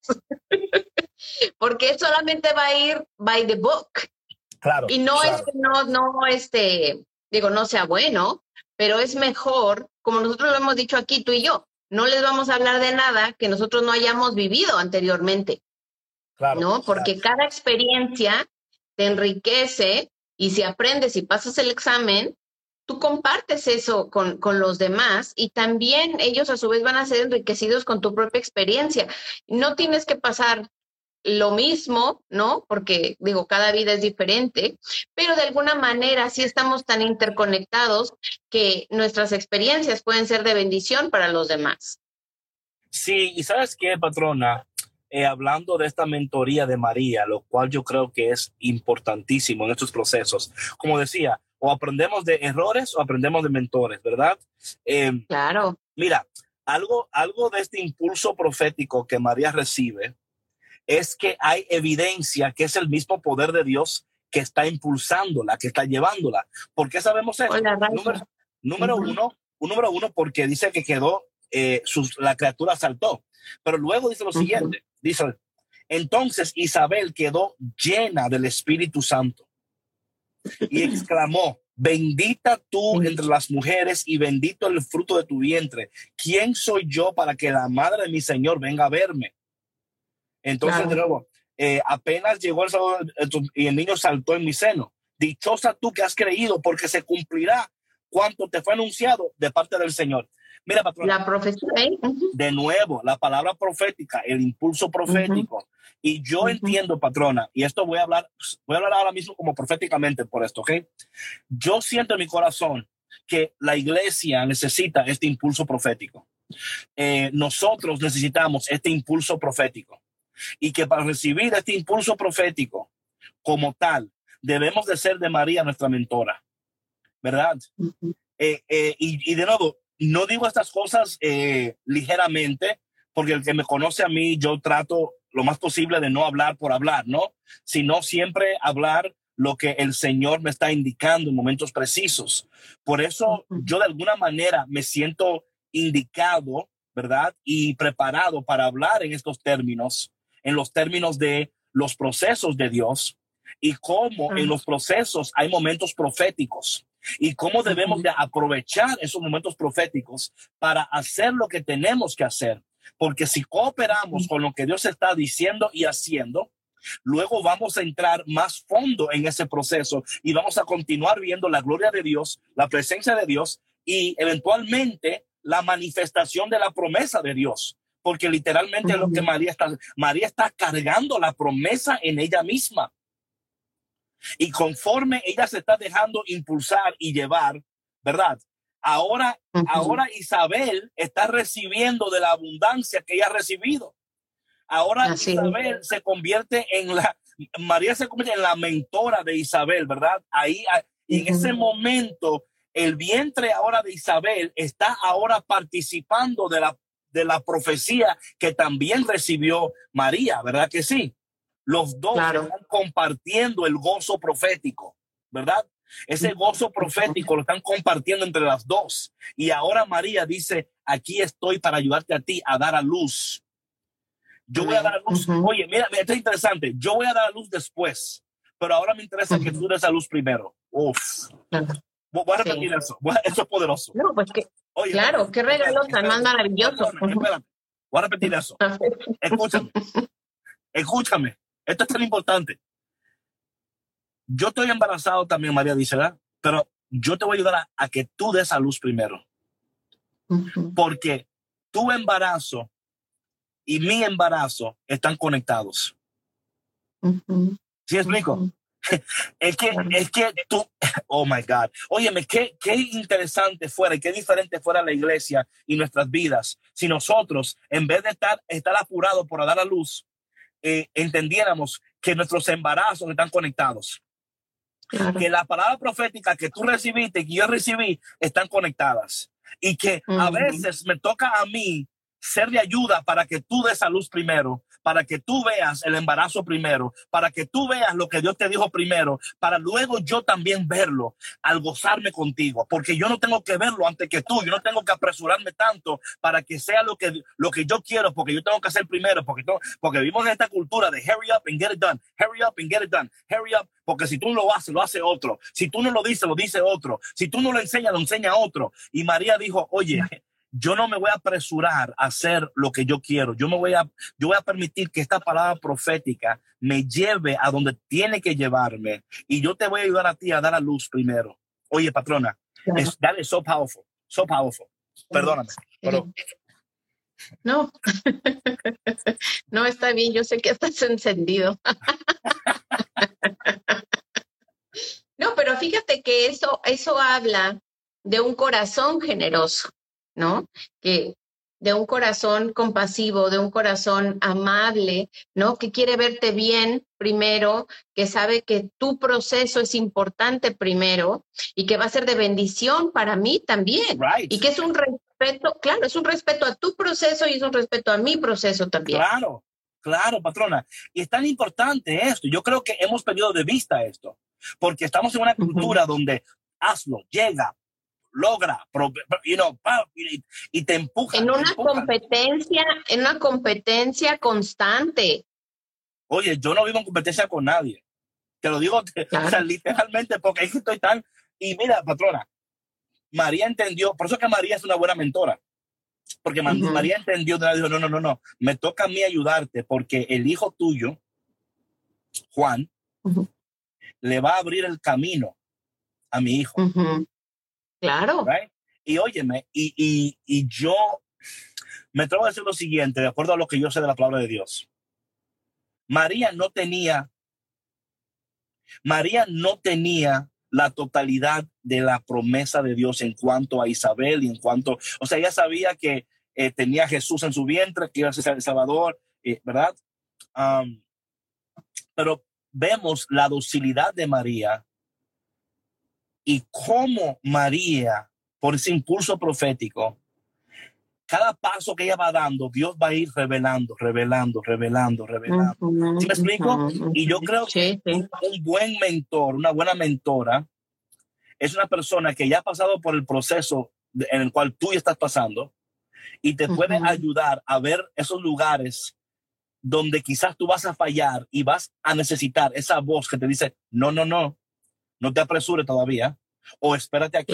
Porque solamente va a ir by the book. Claro. Y no es que no, no, este, digo, no sea bueno, pero es mejor, como nosotros lo hemos dicho aquí, tú y yo, no les vamos a hablar de nada que nosotros no hayamos vivido anteriormente. ¿no? Porque cada experiencia te enriquece y si aprendes y pasas el examen, tú compartes eso con, con, los demás y también ellos a su vez van a ser enriquecidos con tu propia experiencia. No tienes que pasar lo mismo, ¿no? Porque digo, cada vida es diferente, pero de alguna manera sí estamos tan interconectados que nuestras experiencias pueden ser de bendición para los demás. Sí, y sabes qué, patrona, eh, hablando de esta mentoría de María, lo cual yo creo que es importantísimo en estos procesos. Como decía, o aprendemos de errores o aprendemos de mentores, ¿verdad? Eh, claro. Mira, algo, algo de este impulso profético que María recibe es que hay evidencia que es el mismo poder de Dios que está impulsándola, que está llevándola. ¿Por qué sabemos eso? número, número uno, un número uno, porque dice que quedó, eh, la criatura saltó. Pero luego dice lo siguiente, Dice, entonces Isabel quedó llena del Espíritu Santo y exclamó, bendita tú entre las mujeres y bendito el fruto de tu vientre. ¿Quién soy yo para que la madre de mi Señor venga a verme? Entonces, de nuevo, eh, apenas llegó el sábado y el niño saltó en mi seno. Dichosa tú que has creído, porque se cumplirá cuanto te fue anunciado de parte del Señor. Mira, La profecía. De nuevo, la palabra profética, el impulso profético. Y yo entiendo, patrona, y esto voy a hablar, voy a hablar ahora mismo como proféticamente por esto, ¿ok? Yo siento en mi corazón que la iglesia necesita este impulso profético. Eh, nosotros necesitamos este impulso profético. Y que para recibir este impulso profético como tal, debemos de ser de María nuestra mentora, ¿verdad? Eh, eh, y, y, de nuevo, no digo estas cosas eh, ligeramente, porque el que me conoce a mí, yo trato lo más posible de no hablar por hablar, ¿no? Sino siempre hablar lo que el Señor me está indicando en momentos precisos. Por eso yo de alguna manera me siento indicado, ¿verdad? Y preparado para hablar en estos términos, en los términos de los procesos de Dios y cómo en los procesos hay momentos proféticos y cómo debemos de aprovechar esos momentos proféticos para hacer lo que tenemos que hacer. Porque si cooperamos con lo que Dios está diciendo y haciendo, luego vamos a entrar más fondo en ese proceso y vamos a continuar viendo la gloria de Dios, la presencia de Dios y eventualmente la manifestación de la promesa de Dios. Porque literalmente es lo que María está, María está cargando la promesa en ella misma. Y conforme ella se está dejando impulsar y llevar, ¿verdad? Ahora, ahora Isabel está recibiendo de la abundancia que ella ha recibido. Ahora Isabel se convierte en la, María se convierte en la mentora de Isabel, ¿verdad? Ahí, en ese momento, el vientre ahora de Isabel está ahora participando de la, de la profecía que también recibió María, ¿verdad que sí? Los dos están compartiendo el gozo profético, ¿verdad? Ese gozo profético lo están compartiendo entre las dos. Y ahora María dice, aquí estoy para ayudarte a ti a dar a luz. Yo voy a dar a luz. Oye, mira, esto es interesante. Yo voy a dar a luz después, pero ahora me interesa que tú des a luz primero. Uf. Voy a repetir eso. Eso es poderoso. No, pues que, claro, qué regalo tan más maravilloso. Voy a repetir eso. Escúchame. Escúchame. Esto es tan importante. Yo estoy embarazado también, María dice, ¿verdad? Pero yo te voy a ayudar a, que tú des a luz primero. Porque tu embarazo y mi embarazo están conectados. ¿Sí explico? es que, es que tú, oh my God, óyeme, qué, qué interesante fuera y qué diferente fuera la iglesia y nuestras vidas si nosotros, en vez de estar, estar apurados por dar a luz, eh, entendiéramos que nuestros embarazos están conectados. Que la palabra profética que tú recibiste y que yo recibí están conectadas. Y que a veces me toca a mí ser de ayuda para que tú des a luz primero, para que tú veas el embarazo primero, para que tú veas lo que Dios te dijo primero, para luego yo también verlo al gozarme contigo, porque yo no tengo que verlo antes que tú, yo no tengo que apresurarme tanto para que sea lo que, lo que yo quiero, porque yo tengo que hacer primero, porque, porque vivimos en esta cultura de hurry up and get it done, hurry up and get it done, hurry up, porque si tú lo haces, lo hace otro, si tú no lo dices, lo dice otro, si tú no lo enseñas, lo enseña otro. Y María dijo, oye, yo no me voy a apresurar a hacer lo que yo quiero. Yo me voy a, yo voy a permitir que esta palabra profética me lleve a donde tiene que llevarme. Y yo te voy a ayudar a ti a dar a luz primero. Oye, patrona, es, that is so powerful, so powerful. Perdóname, pero... No, no está bien. Yo sé que estás encendido. No, pero fíjate que eso, eso habla de un corazón generoso. ¿No? Que de un corazón compasivo, de un corazón amable, ¿no? Que quiere verte bien primero, que sabe que tu proceso es importante primero y que va a ser de bendición para mí también. Y que es un respeto, claro, es un respeto a tu proceso y es un respeto a mi proceso también. Claro, claro, patrona. Y es tan importante esto. Yo creo que hemos perdido de vista esto, porque estamos en una cultura donde hazlo, llega, logra, you know, y, te empuja. En una competencia, en una competencia constante. Oye, yo no vivo en competencia con nadie. Te lo digo literalmente porque es que estoy tan... Y mira, patrona, María entendió, por eso que María es una buena mentora. Porque María entendió, dijo, no, no, no, no, me toca a mí ayudarte porque el hijo tuyo, Juan, le va a abrir el camino a mi hijo. Claro. Y óyeme, y, y, y yo me atrevo a decir lo siguiente, de acuerdo a lo que yo sé de la palabra de Dios. María no tenía, María no tenía la totalidad de la promesa de Dios en cuanto a Isabel y en cuanto, o sea, ella sabía que eh, tenía Jesús en su vientre, que iba a ser el Salvador, eh, ¿verdad? pero vemos la docilidad de María y cómo María, por ese impulso profético, cada paso que ella va dando, Dios va a ir revelando, revelando, revelando, revelando. ¿Sí me explico? Y yo creo que un, buen mentor, una buena mentora, es una persona que ya ha pasado por el proceso en el cual tú estás pasando y te puede ayudar a ver esos lugares donde quizás tú vas a fallar y vas a necesitar esa voz que te dice, no, no, no, no te apresures todavía, o espérate aquí,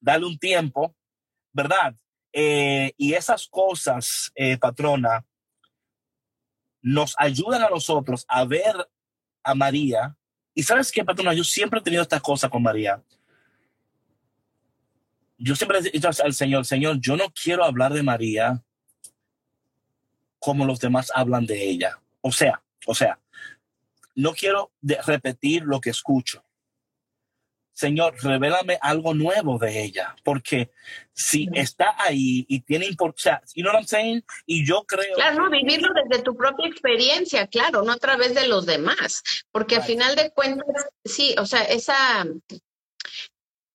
dale un tiempo, ¿verdad? Eh, y esas cosas, eh, patrona, nos ayudan a nosotros a ver a María. Y sabes qué, patrona, yo siempre he tenido esta cosa con María. Yo siempre he dicho al Señor, Señor, yo no quiero hablar de María como los demás hablan de ella. O sea, o sea, no quiero repetir lo que escucho. Señor, revélame algo nuevo de ella, porque si está ahí y tiene importancia, you know what I'm saying? Y yo creo. Claro, no, vivirlo desde tu propia experiencia, claro, no a través de los demás, porque al final de cuentas, sí, o sea, esa.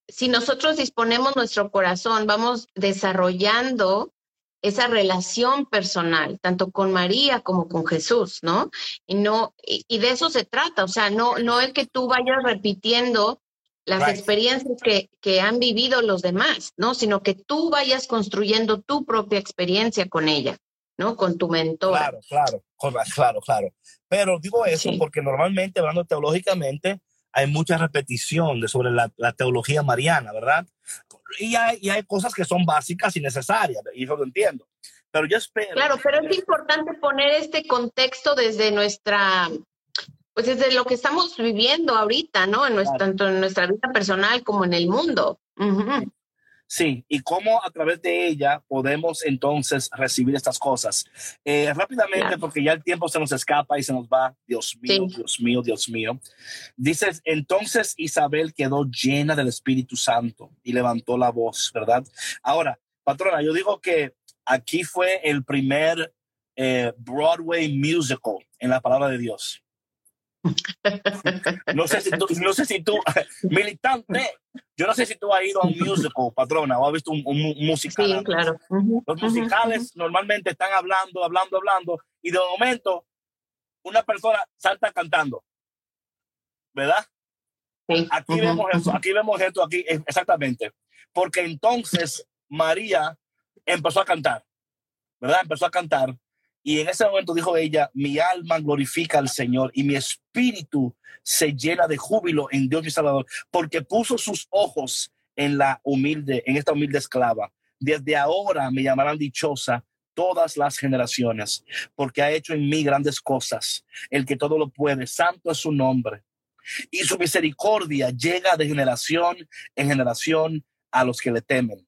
Si nosotros disponemos nuestro corazón, vamos desarrollando esa relación personal, tanto con María como con Jesús, ¿no? Y no, y, y de eso se trata, o sea, no, no es que tú vayas repitiendo las experiencias que, que han vivido los demás, ¿no? Sino que tú vayas construyendo tu propia experiencia con ella, ¿no? Con tu mentor. Claro, claro, claro, claro. Pero digo eso porque normalmente, hablando teológicamente, hay mucha repetición de sobre la, teología mariana, ¿verdad? Y hay, y hay, cosas que son básicas y necesarias, y eso lo entiendo. Pero yo espero. Claro, pero es importante poner este contexto desde nuestra pues desde lo que estamos viviendo ahorita, ¿no? En nuestra, Tanto en nuestra vida personal como en el mundo. Sí, y cómo a través de ella podemos entonces recibir estas cosas. Eh, rápidamente, porque ya el tiempo se nos escapa y se nos va. Dios mío, Dios mío, Dios mío. Dices, entonces Isabel quedó llena del Espíritu Santo y levantó la voz, ¿verdad? Ahora, patrona, yo digo que aquí fue el primer eh, Broadway musical en la palabra de Dios. No sé si tú, no sé si tú, militante, yo no sé si tú has ido a un musical, patrona, o has visto un, musical. Sí, claro. Los musicales normalmente están hablando, hablando, hablando, y de momento una persona salta cantando, ¿verdad? Aquí vemos eso, aquí vemos esto, aquí, exactamente. Porque entonces María empezó a cantar, ¿verdad? Empezó a cantar y en ese momento dijo ella, mi alma glorifica al Señor y mi espíritu se llena de júbilo en Dios mi Salvador, porque puso sus ojos en la humilde, en esta humilde esclava. Desde ahora me llamarán dichosa todas las generaciones, porque ha hecho en mí grandes cosas. El que todo lo puede, santo es su nombre. Y su misericordia llega de generación en generación a los que le temen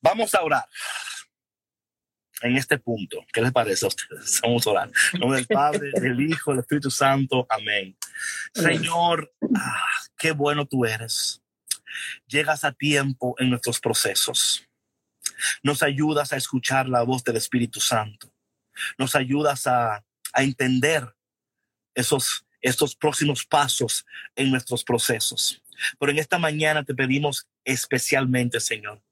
Vamos a orar en este punto. ¿Qué les parece a ustedes? Vamos a orar. En nombre del Padre, del Hijo, del Espíritu Santo. Amén. Señor, ah, qué bueno tú eres. Llegas a tiempo en nuestros procesos. Nos ayudas a escuchar la voz del Espíritu Santo. Nos ayudas a, a entender esos, estos próximos pasos en nuestros procesos. Pero en esta mañana te pedimos especialmente, Señor,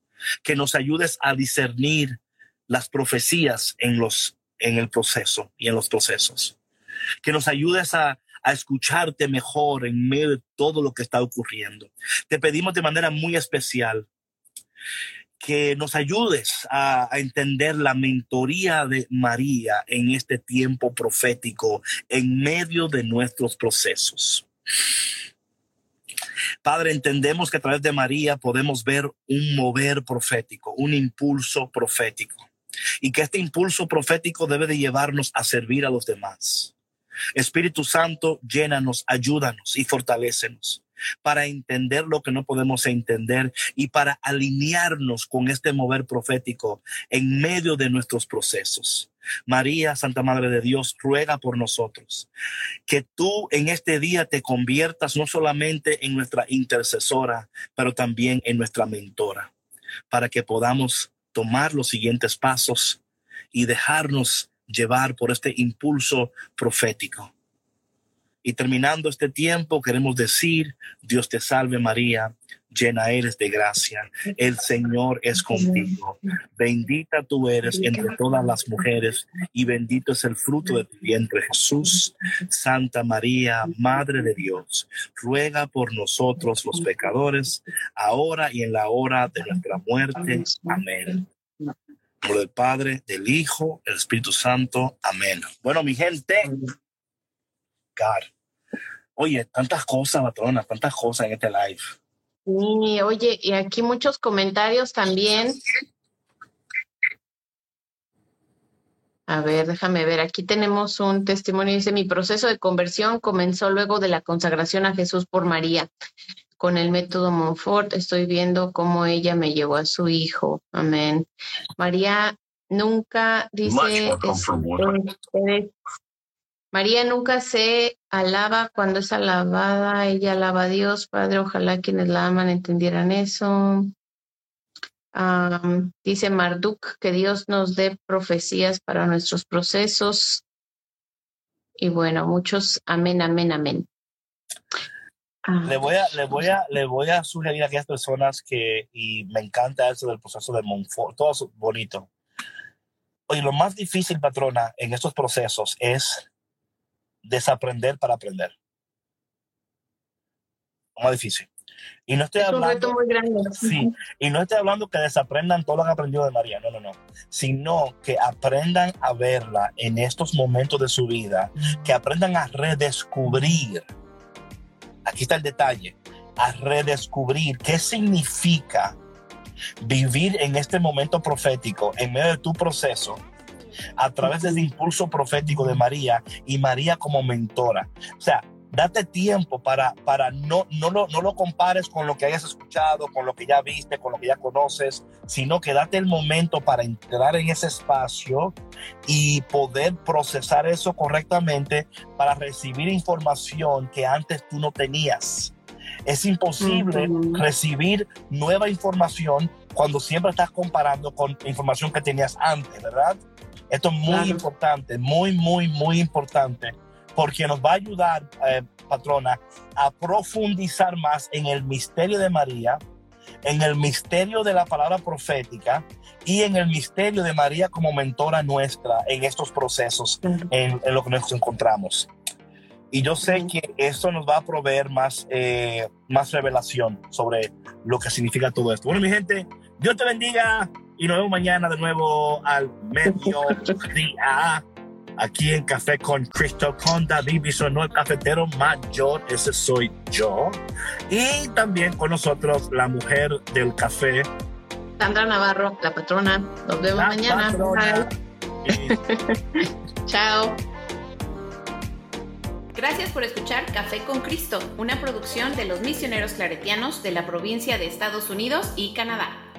que nos ayudes a discernir las profecías en los en el proceso y en los procesos. Que nos ayudes a, a escucharte mejor en medio de todo lo que está ocurriendo. Te pedimos de manera muy especial que nos ayudes a, entender la mentoría de María en este tiempo profético en medio de nuestros procesos. Padre, entendemos que a través de María podemos ver un mover profético, un impulso profético, y que este impulso profético debe de llevarnos a servir a los demás. Espíritu Santo, llénanos, ayúdanos y fortalécenos para entender lo que no podemos entender y para alinearnos con este mover profético en medio de nuestros procesos. María, Santa Madre de Dios, ruega por nosotros que tú en este día te conviertas no solamente en nuestra intercesora, pero también en nuestra mentora, para que podamos tomar los siguientes pasos y dejarnos llevar por este impulso profético y terminando este tiempo, queremos decir, Dios te salve María, llena eres de gracia, el Señor es contigo, bendita tú eres entre todas las mujeres y bendito es el fruto de tu vientre Jesús. Santa María, Madre de Dios, ruega por nosotros los pecadores, ahora y en la hora de nuestra muerte. Amén. Por el Padre, del Hijo, el Espíritu Santo. Amén. Bueno, mi gente. Oye, tantas cosas, matrona, tantas cosas en este live. Sí, oye, y aquí muchos comentarios también. A ver, déjame ver. Aquí tenemos un testimonio. Dice, mi proceso de conversión comenzó luego de la consagración a Jesús por María. Con el método Montfort estoy viendo cómo ella me llevó a su hijo. Amén. María nunca dice, María nunca se alaba cuando es alabada, ella alaba a Dios, Padre, ojalá quienes la aman entendieran eso. dice Marduk que Dios nos dé profecías para nuestros procesos. Y bueno, muchos amén, amén, amén. le voy a, le voy a, le voy a sugerir a aquellas personas que, y me encanta eso del proceso de Monfort, todo bonito. Oye, lo más difícil, patrona, en estos procesos es desaprender para aprender. Más difícil. Y no estoy hablando. muy grande. Sí, y no estoy hablando que desaprendan todo lo que han aprendido de María, no, no, no. Sino que aprendan a verla en estos momentos de su vida, que aprendan a redescubrir. Aquí está el detalle: a redescubrir qué significa vivir en este momento profético en medio de tu proceso a través del impulso profético de María y María como mentora. O sea, date tiempo para, para no, no, lo, no lo compares con lo que hayas escuchado, con lo que ya viste, con lo que ya conoces, sino que date el momento para entrar en ese espacio y poder procesar eso correctamente para recibir información que antes tú no tenías. Es imposible recibir nueva información cuando siempre estás comparando con información que tenías antes, ¿verdad? Esto es muy importante, muy, muy, muy importante, porque nos va a ayudar, eh, patrona, a profundizar más en el misterio de María, en el misterio de la palabra profética y en el misterio de María como mentora nuestra en estos procesos, en, lo que nos encontramos. Y yo sé que esto nos va a proveer más, eh, más revelación sobre lo que significa todo esto. Bueno, mi gente, Dios te bendiga y nos vemos mañana de nuevo al mediodía aquí en Café con Cristo con David Bisonó, el cafetero mayor, ese soy yo. Y también con nosotros la mujer del café. Sandra Navarro, la patrona. Nos vemos mañana. Chao. Gracias por escuchar Café con Cristo, una producción de los misioneros claretianos de la provincia de Estados Unidos y Canadá.